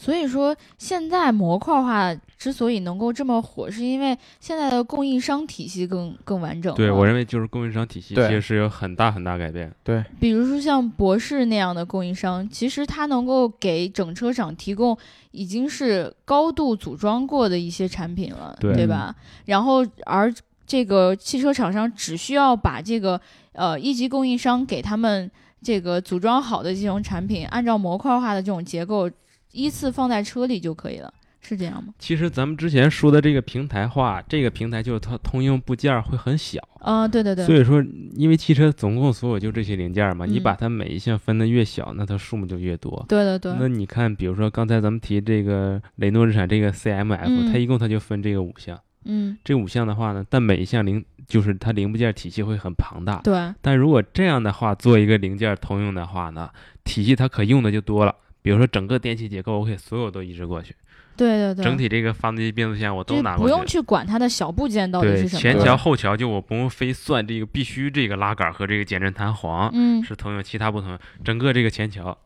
所以说，现在模块化之所以能够这么火，是因为现在的供应商体系更更完整。对我认为就是供应商体系其实是有很大很大改变。对，比如说像博士那样的供应商，其实它能够给整车厂提供已经是高度组装过的一些产品了，对吧？然后而这个汽车厂商只需要把这个呃一级供应商给他们这个组装好的这种产品，按照模块化的这种结构依次放在车里就可以了，是这样吗？其实咱们之前说的这个平台化，这个平台就是它通用部件儿会很小，啊、对对对，所以说因为汽车总共所有就这些零件儿嘛，你嗯把它每一项分的越小，那它数目就越多。对对对，那你看，比如说刚才咱们提这个雷诺日产这个 CMF，、嗯它一共它就分这个五项。嗯，这五项的话呢，但每一项零就是它零部件体系会很庞大。对，但如果这样的话，做一个零件通用的话呢，体系它可用的就多了。比如说整个电气结构，我可以所有都移植过去，对对对，整体这个发动机变速箱我都拿过去。不用去管它的小部件到底，是什么。前桥后桥就我不用非算这个必须这个拉杆和这个减震弹簧嗯是通用，其他不通用。整个这个前桥，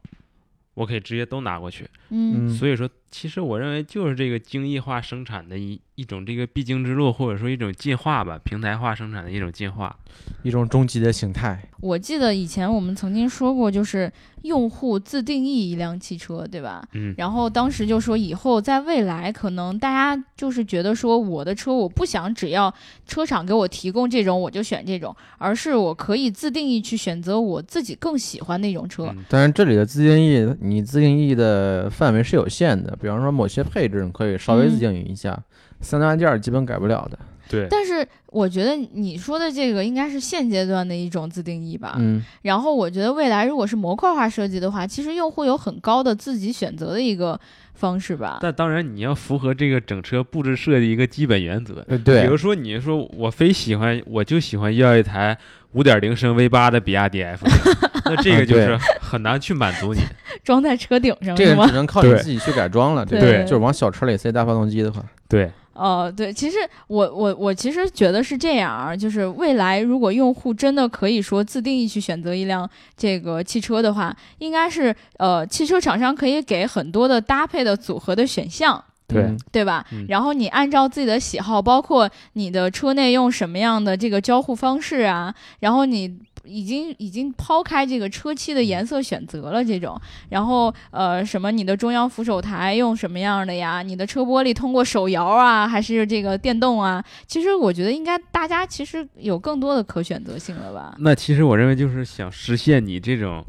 我可以直接都拿过去。嗯嗯，所以说，其实我认为就是这个精益化生产的一一种这个必经之路，或者说一种进化吧，平台化生产的一种进化。一种终极的形态。我记得以前我们曾经说过，就是用户自定义一辆汽车，对吧？嗯，然后当时就说，以后在未来，可能大家就是觉得说，我的车我不想只要车厂给我提供这种我就选这种，而是我可以自定义去选择我自己更喜欢那种车。嗯当然，这里的自定义，你自定义的范围是有限的。比方说，某些配置你可以稍微自定义一下，三大件儿基本改不了的。对，但是我觉得你说的这个应该是现阶段的一种自定义吧。嗯，然后我觉得未来如果是模块化设计的话，其实用户有很高的自己选择的一个方式吧。但当然你要符合这个整车布置设计一个基本原则。呃，对比如，说，你说我非喜欢，我就喜欢要一台五点零升 V 八的比亚迪 F，那这个就是很难去满足你。装在车顶上这个只？能靠你自己去改装了。这对个就是往小车里塞大发动机的话，对，哦，对，其实我我我其实觉得是这样啊，就是未来如果用户真的可以说自定义去选择一辆这个汽车的话，应该是呃汽车厂商可以给很多的搭配的组合的选项。对嗯对吧？嗯然后你按照自己的喜好，包括你的车内用什么样的这个交互方式啊，然后你已经已经抛开这个车漆的颜色选择了这种，然后呃什么你的中央扶手台用什么样的呀？你的车玻璃通过手摇啊，还是这个电动啊？其实我觉得应该大家其实有更多的可选择性了吧？那其实我认为就是想实现你这种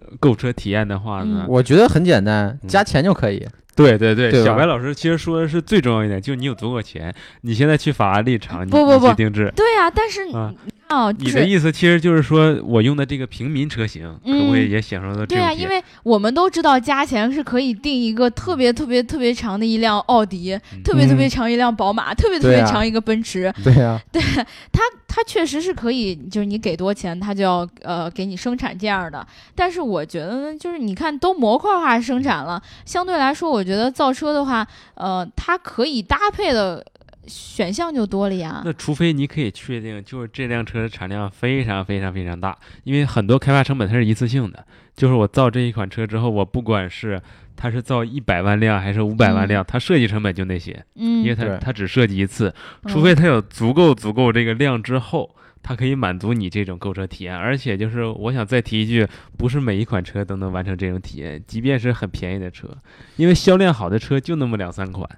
呃购车体验的话呢，我觉得很简单，嗯加钱就可以。对对对，对小白老师其实说的是最重要一点，就是你有足够钱。你现在去法拉利厂，你不不不你去定制。对呀、但是啊哦，你的意思其实就是说我用的这个平民车型，可不可以嗯也享受到这对呀？因为我们都知道加钱是可以定一个特别特别特别长的一辆奥迪，嗯特别特别嗯长一辆宝马，特别特别长一个奔驰。对呀，它它确实是可以，就是你给多钱，它就要呃给你生产这样的。但是我觉得呢，就是你看都模块化生产了，相对来说，我觉得造车的话，呃，它可以搭配的选项就多了呀。那除非你可以确定，就是这辆车的产量非常非常非常大，因为很多开发成本它是一次性的，就是我造这一款车之后，我不管是它是造一百万辆还是五百万辆，它设计成本就那些，嗯，因为它它只设计一次，嗯除非它有足够足够这个量之后。它可以满足你这种购车体验，而且就是我想再提一句，不是每一款车都能完成这种体验，即便是很便宜的车，因为销量好的车就那么两三款。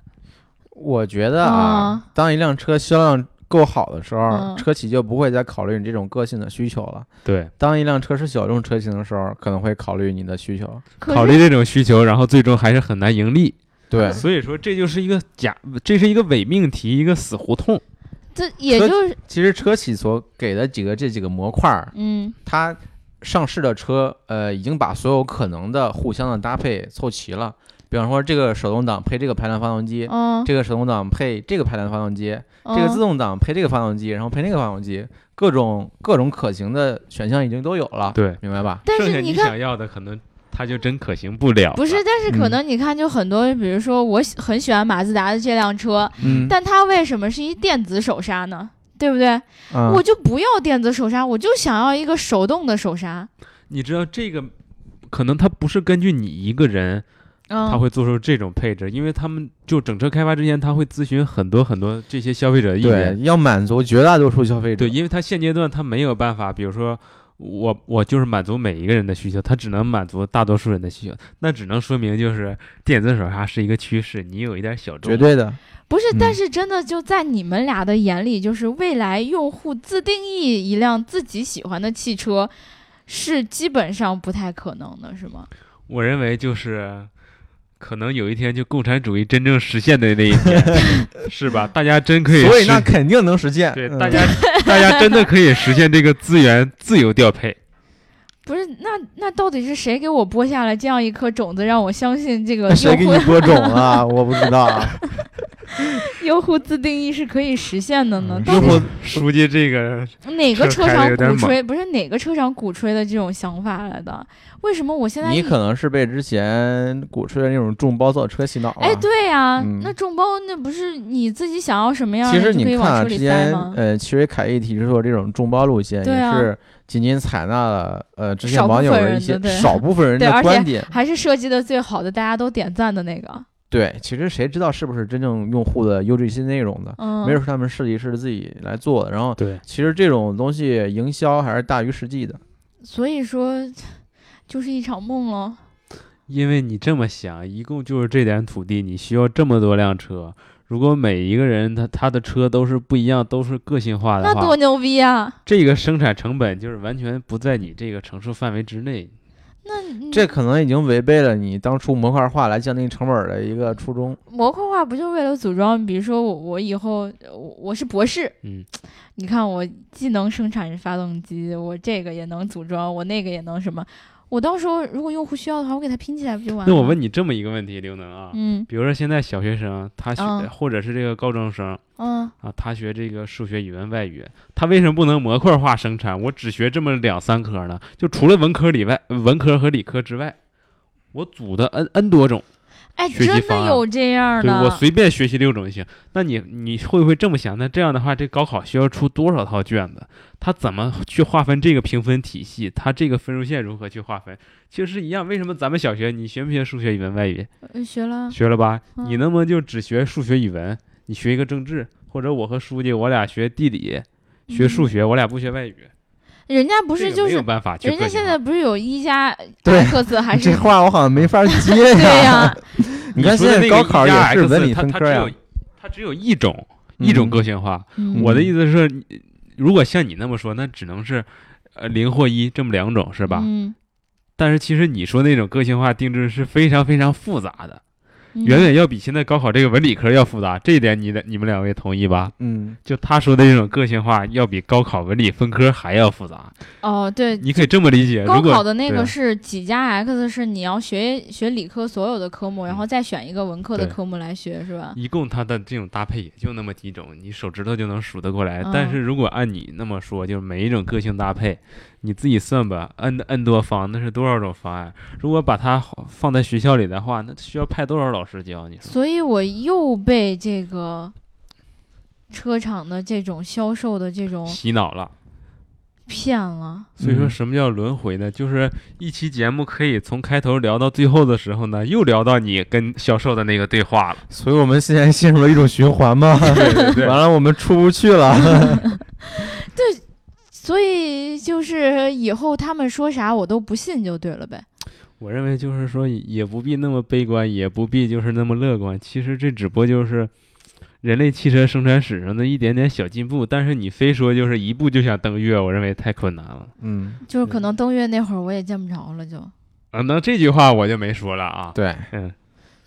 我觉得啊啊，当一辆车销量够好的时候，嗯车企就不会再考虑你这种个性的需求了。对，当一辆车是小众车型的时候，可能会考虑你的需求。考虑这种需求，然后最终还是很难盈利。对，所以说这就是一个假，这是一个伪命题，一个死胡同。这也就是其实车企所给的几个这几个模块儿，嗯它上市的车，呃，已经把所有可能的互相的搭配凑齐了。比方说，这个手动挡配这个排量发动机，嗯这个手动挡配这个排量发动机，这个嗯自动挡配这个发动机，然后配那个发动机，各种各种可行的选项已经都有了。对，明白吧？但剩下你看想要的，可能它就真可行不了。不是，但是可嗯能你看，就很多，比如说我很喜欢马自达的这辆车，嗯，但它为什么是一电子手刹呢？对不对？啊我就不要电子手刹，我就想要一个手动的手刹。你知道这个，可能它不是根据你一个人，嗯，他会做出这种配置，因为他们就整车开发之前，他会咨询很多很多这些消费者的意对见。要满足绝大多数消费者。对，因为他现阶段他没有办法，比如说。我我就是满足每一个人的需求，他只能满足大多数人的需求，那只能说明就是电子手刹是一个趋势，你有一点小众。绝对的。不是，嗯但是真的就在你们俩的眼里，就是未来用户自定义一辆自己喜欢的汽车，是基本上不太可能的，是吗？我认为就是，可能有一天就共产主义真正实现的那一天，是吧？大家真可以实，所以那肯定能实现。嗯对大家大家真的可以实现这个资源自由调配。不是，那那到底是谁给我播下了这样一颗种子，让我相信这个那谁给你播种 啊？我不知道啊。用户自定义是可以实现的呢？到用底户书记这个哪个车厂鼓吹？不是哪个车厂鼓吹的这种想法来的？为什么我现在你可能是被之前鼓吹的那种众包造车洗脑了。哎，对呀、嗯那众包那不是你自己想要什么样其的就可以实你看啊，往车里塞之前吗？呃，奇瑞凯翼提出的这种众包路线，也是仅仅采纳了呃之前网友分的一些少部分人的观点。还是设计的最好的，大家都点赞的那个。对，其实谁知道是不是真正用户的优质新内容的？嗯，没准是他们设计师自己来做的。然后，对，其实这种东西营销还是大于实际的。所以说就是一场梦了。因为你这么想，一共就是这点土地，你需要这么多辆车。如果每一个人他他的车都是不一样，都是个性化的话，那多牛逼啊！这个生产成本就是完全不在你这个承受范围之内。那这可能已经违背了你当初模块化来降低成本的一个初衷。模块化不就为了组装？比如说我我以后我我是博士，嗯，你看我既能生产发动机，我这个也能组装，我那个也能什么。我到时候如果用户需要的话，我给他拼起来不就完了？那我问，你这么一个问题，刘能啊，嗯比如说现在小学生他学，嗯或者是这个高中生嗯，啊，他学这个数学、语文、外语，他为什么不能模块化生产？我只学这么两三科呢？就除了文科里外，文科和理科之外，我组的 n n 多种，哎，真的有这样的。对我随便学习六种就行。那你你会不会这么想？那这样的话，这高考需要出多少套卷子？他怎么去划分这个评分体系？他这个分数线如何去划分？其实是一样。为什么咱们小学你学没学数学、语文、外语？呃学了，学了吧？嗯你能不能就只学数学、语文？你学一个政治，或者我和书记我俩学地理、学数学，我俩不学外语，人家不不是就是没有办法人家现在不是有一加 对 X 还是这话我好像没法接 对呀。呀？你看说的那个现在高考也是理它分科呀它只有。它只有一种一种嗯个性化。嗯我的意思是，如果像你那么说，那只能是呃零或一这么两种，是吧？嗯，但是其实你说那种个性化定制是非常非常复杂的，嗯远远要比现在高考这个文理科要复杂。这一点你的你们两位同意吧？嗯，就他说的这种个性化，要比高考文理分科还要复杂。哦，对，你可以这么理解，高考的那个是几加 X，是你要学学理科所有的科目，然后再选一个文科的科目来学，是吧？一共它的这种搭配也就那么几种，你手指头就能数得过来。嗯但是如果按你那么说，就是每一种个性搭配，你自己算吧，n n 多方那是多少种方案？如果把它放在学校里的话，那需要派多少老师教？你？所以我又被这个车厂的这种销售的这种洗脑了。骗了。所以说，嗯什么叫轮回呢？就是一期节目可以从开头聊到最后的时候呢，又聊到你跟销售的那个对话了。所以我们现在陷入了一种循环嘛。对对对 完了，我们出不去了。所以就是以后他们说啥我都不信就对了呗。我认为就是说，也不必那么悲观，也不必就是那么乐观。其实这只不过就是人类汽车生产史上的一点点小进步。但是你非说就是一步就想登月，我认为太困难了。嗯，就是可能登月那会儿我也见不着了就，啊，那这句话我就没说了啊。对，嗯，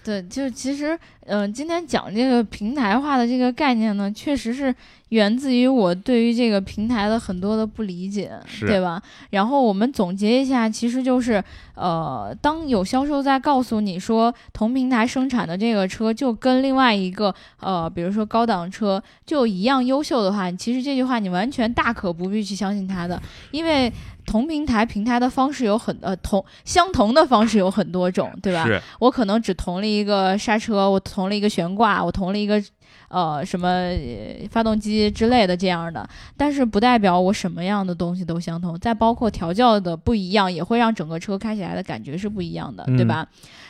对，就其实，嗯、今天讲这个平台化的这个概念呢，确实是源自于我对于这个平台的很多的不理解，对吧？然后我们总结一下，其实就是，呃，当有销售在告诉你说同平台生产的这个车就跟另外一个，呃，比如说高档车就一样优秀的话，其实这句话你完全大可不必去相信他的，因为同平台平台的方式有很呃同相同的方式有很多种，对吧？我可能只同了一个刹车，我同了一个悬挂，我同了一个呃什么呃发动机之类的这样的，但是不代表我什么样的东西都相同。再包括调教的不一样，也会让整个车开起来的感觉是不一样的，对吧？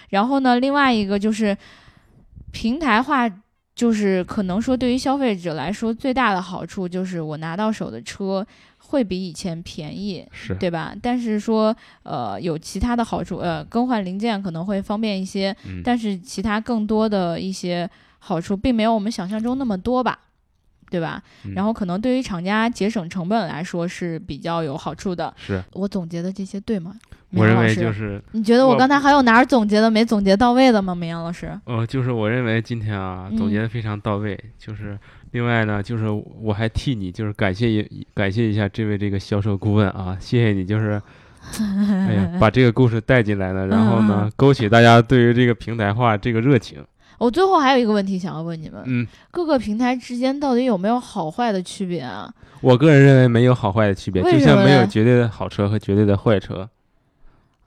然后呢，另外一个就是平台化。就是可能说，对于消费者来说，最大的好处就是我拿到手的车会比以前便宜，是，对吧？但是说，呃，有其他的好处，呃，更换零件可能会方便一些，嗯，但是其他更多的一些好处，并没有我们想象中那么多吧，对吧？嗯然后可能对于厂家节省成本来说是比较有好处的。是我总结的这些对吗？我认为就是你觉得我我刚才还有哪儿总结的没总结到位的吗？梅阳老师？呃，就是我认为今天啊嗯总结的非常到位。就是另外呢，就是我还替你就是感谢一感谢一下这位这个销售顾问啊，谢谢你，就是哎呀把这个故事带进来了，然后呢嗯勾起大家对于这个平台化这个热情。我最后还有一个问题想要问你们：嗯，各个平台之间到底有没有好坏的区别啊？我个人认为没有好坏的区别，就像没有绝对的好车和绝对的坏车。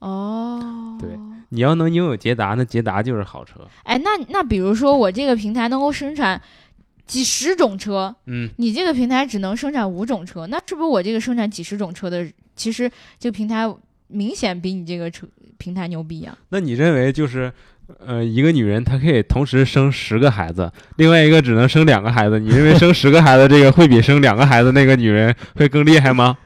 哦，对你要能拥有捷达，那捷达就是好车。哎，那那比如说我这个平台能够生产几十种车，嗯，你这个平台只能生产五种车，那是不是我这个生产几十种车的，其实这个平台明显比你这个车平台牛逼啊？那你认为就是，呃，一个女人她可以同时生十个孩子，另外一个只能生两个孩子，你认为生十个孩子这个会比生两个孩子那个女人会更厉害吗？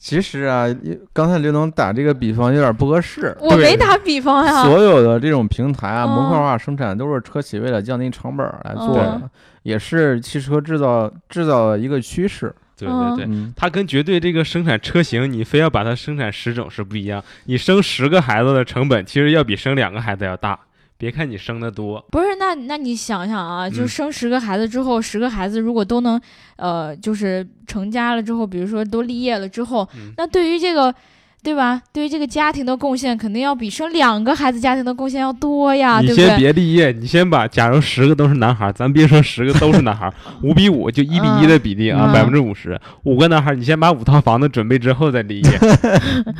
其实啊，刚才刘能打这个比方有点不合适。我没打比方呀，所有的这种平台啊，嗯模块化生产都是车企为了降低成本来做的，嗯也是汽车制造制造的一个趋势。对对对。嗯，它跟绝对这个生产车型，你非要把它生产十种是不一样。你生十个孩子的成本，其实要比生两个孩子要大。别看你生的多，不是，那那你想想啊，就嗯生十个孩子之后，十个孩子如果都能，呃，就是成家了之后，比如说都立业了之后，嗯那对于这个，对吧？对于这个家庭的贡献，肯定要比生两个孩子家庭的贡献要多呀，你先对你先？别立业，你先把，假如十个都是男孩，咱别说十个都是男孩，五比五就一比一的比例啊，嗯百分之五十，五个男孩，你先把五套房子准备之后再立业。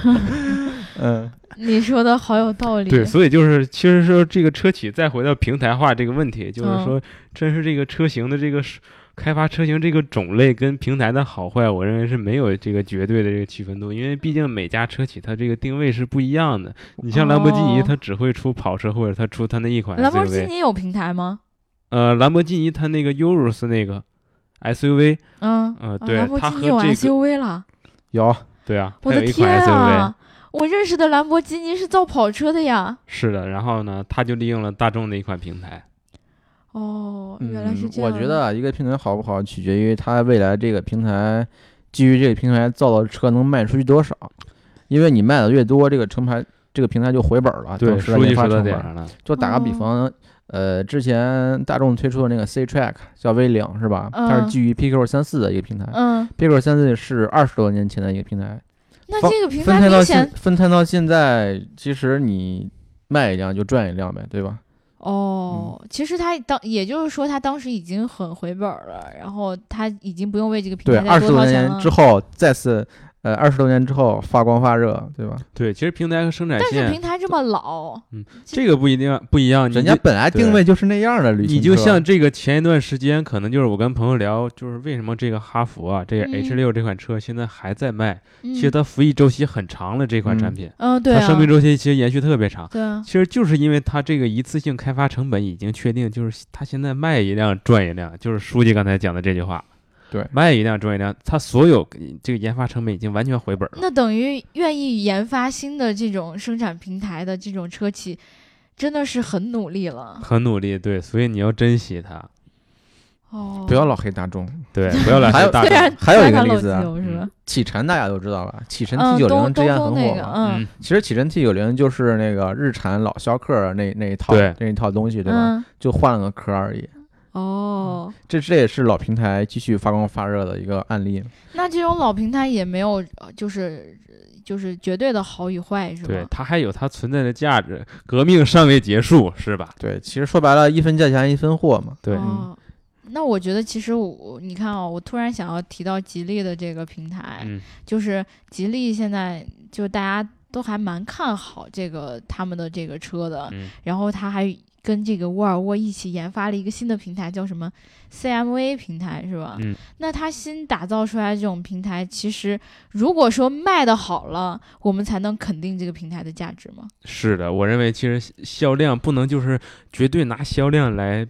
嗯，你说的好有道理。对，所以就是其实说这个车企再回到平台化这个问题，就是嗯说，真是这个车型的这个是开发车型这个种类跟平台的好坏，我认为是没有这个绝对的这个区分度，因为毕竟每家车企它这个定位是不一样的。你像兰博基尼，哦它只会出跑车或者它出它那一款兰博基。尼有平台吗？呃，兰博基尼它那个 Urus 那个 SUV，嗯，呃，啊对，兰博基尼有它和这个 SUV 了。有对啊，我的天。啊！我认识的兰博基尼是造跑车的呀。是的，然后呢，它就利用了大众的一款平台。哦，原来是嗯这样。我觉得啊，一个平台好不好，取决于它未来这个平台基于这个平台造的车能卖出去多少。因为你卖的越多，这个成牌这个平台就回本了，对，当时的研书记说到发成本。点上了。就打个比哦方，呃，之前大众推出的那个 C Track 叫 V 领是吧？它嗯是基于 PQ 三四的一个平台。嗯，PQ 三四是二十多年前的一个平台，放那这个平分摊到现分摊到现在，其实你卖一辆就赚一辆呗，对吧？哦，嗯其实他当也就是说他当时已经很回本了，然后他已经不用为这个平对，台再二十多掏钱了。之后再次，呃，二十多年之后发光发热，对吧？对，其实平台和生产但是线平台这么老，嗯这个不一定不一样，人家本来定位就是那样的旅行你就像这个前一段时间，可能就是我跟朋友聊，就是为什么这个哈弗啊，这个嗯。H 六这款车现在还在卖，嗯。其实它服役周期很长了，这款产嗯。品，嗯对啊，它生命周期其实延续特别长。对啊，其实就是因为它这个一次性开发成本已经确定，就是它现在卖一辆赚一辆，就是书记刚才讲的这句话，对卖一辆赚一辆，它所有这个研发成本已经完全回本了。那等于愿意研发新的这种生产平台的这种车企，真的是很努力了。很努力，对，所以你要珍惜它，哦，不要老黑大众。对，不要来 还有大众。还有一个例子？启辰大家都知道吧？启辰嗯，T 九东零之前那个，很火嘛。嗯嗯，其实启辰 T 九零就是那个日产老逍客那那一套对那一套东西，对吧？嗯，就换了个壳而已。哦，这这也是老平台继续发光发热的一个案例。那这种老平台也没有，呃就是就是绝对的好与坏，是吧对，吧？它还有它存在的价值，革命尚未结束，是吧？对，其实说白了，一分价钱一分货嘛。对，哦，那我觉得其实我我你看啊、我突然想要提到吉利的这个平台，嗯，就是吉利现在就大家都还蛮看好这个他们的这个车的，嗯然后他还跟这个沃尔沃一起研发了一个新的平台，叫什么 CMA 平台是吧？嗯，那他新打造出来这种平台，其实如果说卖的好了，我们才能肯定这个平台的价值吗？是的，我认为其实销量不能就是绝对拿销量来。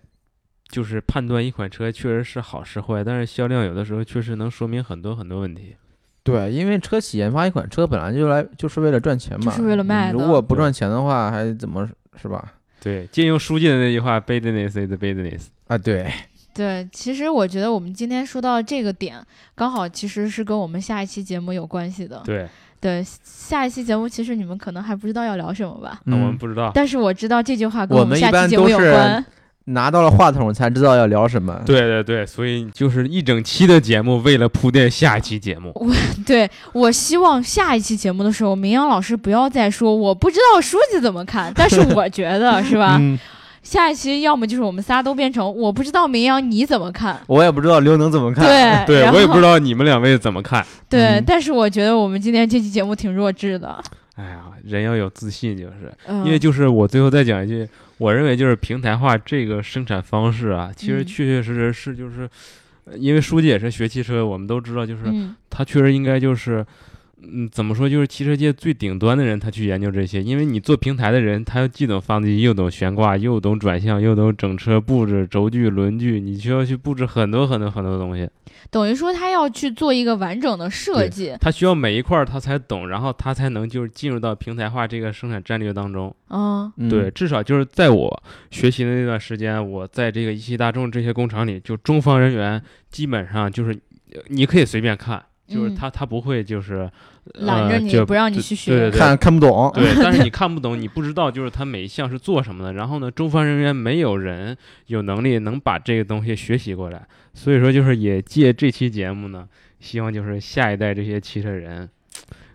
就是判断一款车确实是好是坏，但是销量有的时候确实能说明很多很多问题。对，因为车企研发一款车本来就来就是为了赚钱嘛，就是为了卖如果不赚钱的话，还怎么是吧？对，借用书记的那句话，business is business。啊，对，对，其实我觉得我们今天说到这个点，刚好其实是跟我们下一期节目有关系的。对，对，下一期节目其实你们可能还不知道要聊什么吧，那我们嗯不知道。但是我知道这句话跟我们下期节目有关。拿到了话筒才知道要聊什么。对对对，所以就是一整期的节目，为了铺垫下一期节目。我 对我希望下一期节目的时候，明阳老师不要再说我不知道书记怎么看，但是我觉得 是吧？嗯，下一期要么就是我们仨都变成我不知道明阳你怎么看，我也不知道刘能怎么看。对，对我也不知道你们两位怎么看。对，嗯但是我觉得我们今天这期节目挺弱智的，哎呀，人要有自信，就是嗯，因为就是我最后再讲一句，我认为就是平台化这个生产方式啊，其实嗯确确实实是就是，呃因为书记也是学汽车，我们都知道，就是嗯他确实应该就是。嗯，怎么说？就是汽车界最顶端的人，他去研究这些，因为你做平台的人，他既懂发动机，又懂悬挂，又懂转向，又懂整车布置、轴距、轮距，你需要去布置很多很多很多东西。等于说他要去做一个完整的设计，他需要每一块儿他才懂，然后他才能就是进入到平台化这个生产战略当中。嗯嗯对，，至少就是在我学习的那段时间，我在这个一汽大众这些工厂里，就中方人员基本上就是呃你可以随便看，就是嗯他他不会就是拦着你不让你去学看看不懂。对，但是你看不懂，你不知道就是他每一项是做什么的。然后呢，中方人员没有人有能力能把这个东西学习过来，所以说就是也借这期节目呢，希望就是下一代这些汽车人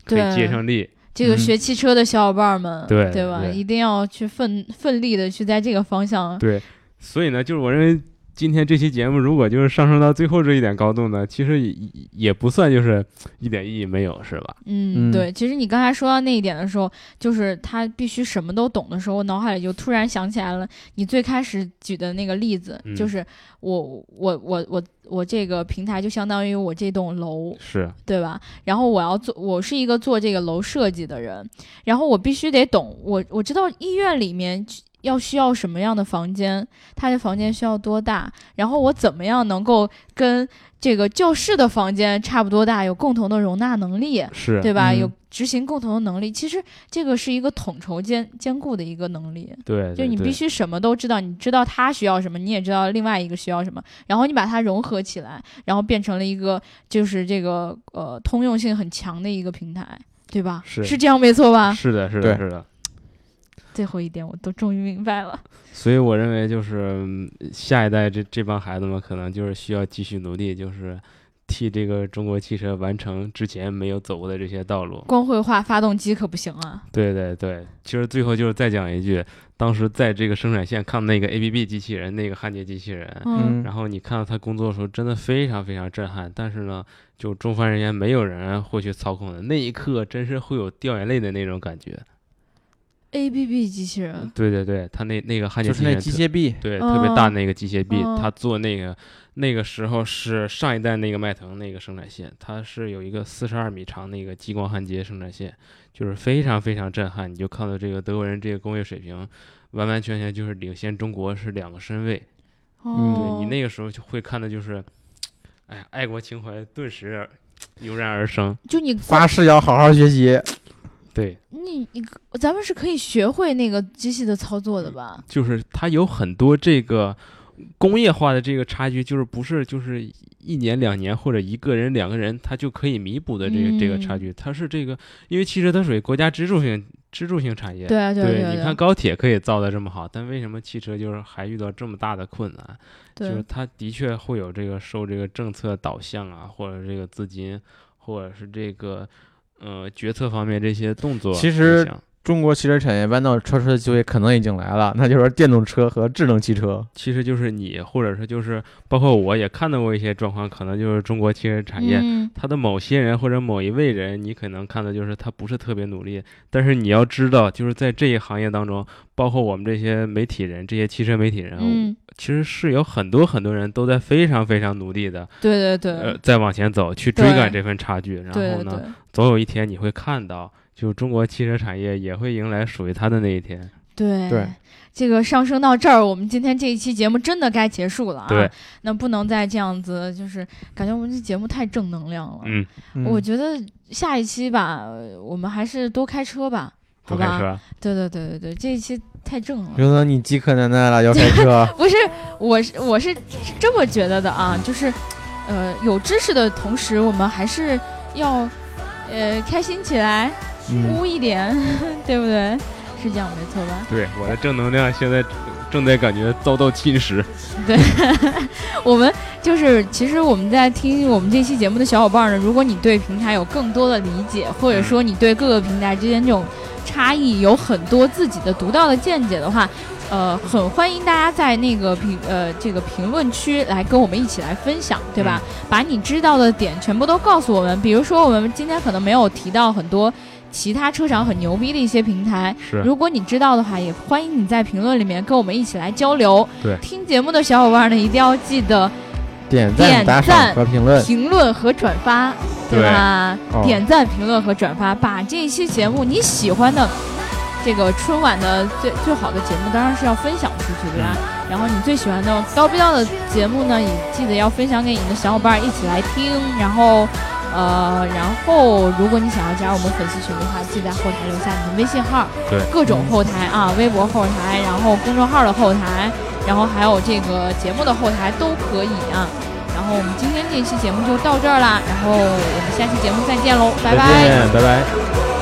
可以对接上力。嗯这个学汽车的小伙伴们，对对吧？对一定要去奋奋力的去在这个方向，对，所以呢，就是我认为今天这期节目如果就是上升到最后这一点高度呢，其实也也不算就是一点意义没有，是吧？嗯，嗯对，其实你刚才说到那一点的时候，就是他必须什么都懂的时候，我脑海里就突然想起来了你最开始举的那个例子，嗯就是我我我我我这个平台就相当于我这栋楼，是，对吧？然后我要做，我是一个做这个楼设计的人，然后我必须得懂，我我知道医院里面要需要什么样的房间，他的房间需要多大，然后我怎么样能够跟这个教室的房间差不多大，有共同的容纳能力，是，对吧？嗯有执行共同的能力，其实这个是一个统筹兼兼顾的一个能力。对，对对就你必须什么都知道，你知道他需要什么，你也知道另外一个需要什么，然后你把它融合起来，然后变成了一个就是这个呃通用性很强的一个平台，对吧？是这样没错吧？是的，是的，是的。最后一点我都终于明白了。所以我认为就是嗯下一代这这帮孩子们可能就是需要继续努力，就是替这个中国汽车完成之前没有走过的这些道路。光会画发动机可不行啊！对对对，其实最后就是再讲一句，当时在这个生产线看那个 ABB 机器人，那个焊接机器人，嗯，然后你看到他工作的时候，真的非常非常震撼。但是呢，就中方人员没有人会去操控的，那一刻真是会有掉眼泪的那种感觉。A B B 机器人，对对对，他那那个焊接就是那机器人特机械臂，对，哦特别大那个机械臂，哦它做那个那个时候是上一代那个迈腾那个生产线，它是有一个四十二米长那个激光焊接生产线，就是非常非常震撼。你就看到这个德国人这个工业水平，完完全全就是领先中国是两个身位。哦，你那个时候就会看的就是，哎呀，爱国情怀顿时油然而生。就你发誓要好好学习。对，你你咱们是可以学会那个机器的操作的吧？就是它有很多这个工业化的这个差距，就是不是就是一年两年或者一个人两个人他就可以弥补的这个、这个差嗯距，它是这个，因为汽车它属于国家支柱性支柱性产业。对啊，对啊对对啊，你看高铁可以造的这么好，但为什么汽车就是还遇到这么大的困难？就是它的确会有这个受这个政策导向啊，或者这个资金，或者是这个呃决策方面这些动作。其实中国汽车产业弯道超车的机会可能已经来了，那就是电动车和智能汽车。其实就是你，或者是就是包括我也看到过一些状况，可能就是中国汽车产业。嗯他的某些人或者某一位人，你可能看的就是他不是特别努力，但是你要知道，就是在这一行业当中，包括我们这些媒体人、这些汽车媒体人，嗯，其实是有很多很多人都在非常非常努力的，对对对，呃，在往前走，去追赶这份差距。然对对后呢，对总有一天你会看到，就中国汽车产业也会迎来属于它的那一天。对对这个上升到这儿，我们今天这一期节目真的该结束了啊！对，那不能再这样子，就是感觉我们这节目太正能量了。嗯，嗯我觉得下一期吧，呃我们还是多开车吧，好吧？多开车。对对对对对，这一期太正了。刘能，你饥渴难耐了，要 开车。不是，我是我是这么觉得的啊，就是，呃，有知识的同时，我们还是要，呃，开心起来，嗯，污一点，对不对？是这样没错吧？对，我的正能量现在正在感觉遭到侵蚀。对 我们就是，其实我们在听我们这期节目的小伙伴呢，如果你对平台有更多的理解，或者说你对各个平台之间这种差异有很多自己的独到的见解的话，呃，很欢迎大家在那个评呃这个评论区来跟我们一起来分享，对吧？把你知道的点全部都告诉我们。比如说，我们今天可能没有提到很多其他车厂很牛逼的一些平台，是，如果你知道的话，也欢迎你在评论里面跟我们一起来交流。对听节目的小伙伴呢，一定要记得点点赞、打赏和评论。评论和转发，对吧？哦点赞、评论和转发，把这一期节目你喜欢的这个春晚的最最好的节目，当然是要分享出去，对吧？然后你最喜欢的高标的节目呢，也记得要分享给你的小伙伴一起来听。然后，呃，然后如果你想要加入我们粉丝群的话，记得在后台留下你的微信号，对各种后台啊，微博后台，然后公众号的后台，然后还有这个节目的后台都可以啊。然后我们今天这期节目就到这儿啦，然后我们下期节目再见喽，拜再拜。见，拜拜。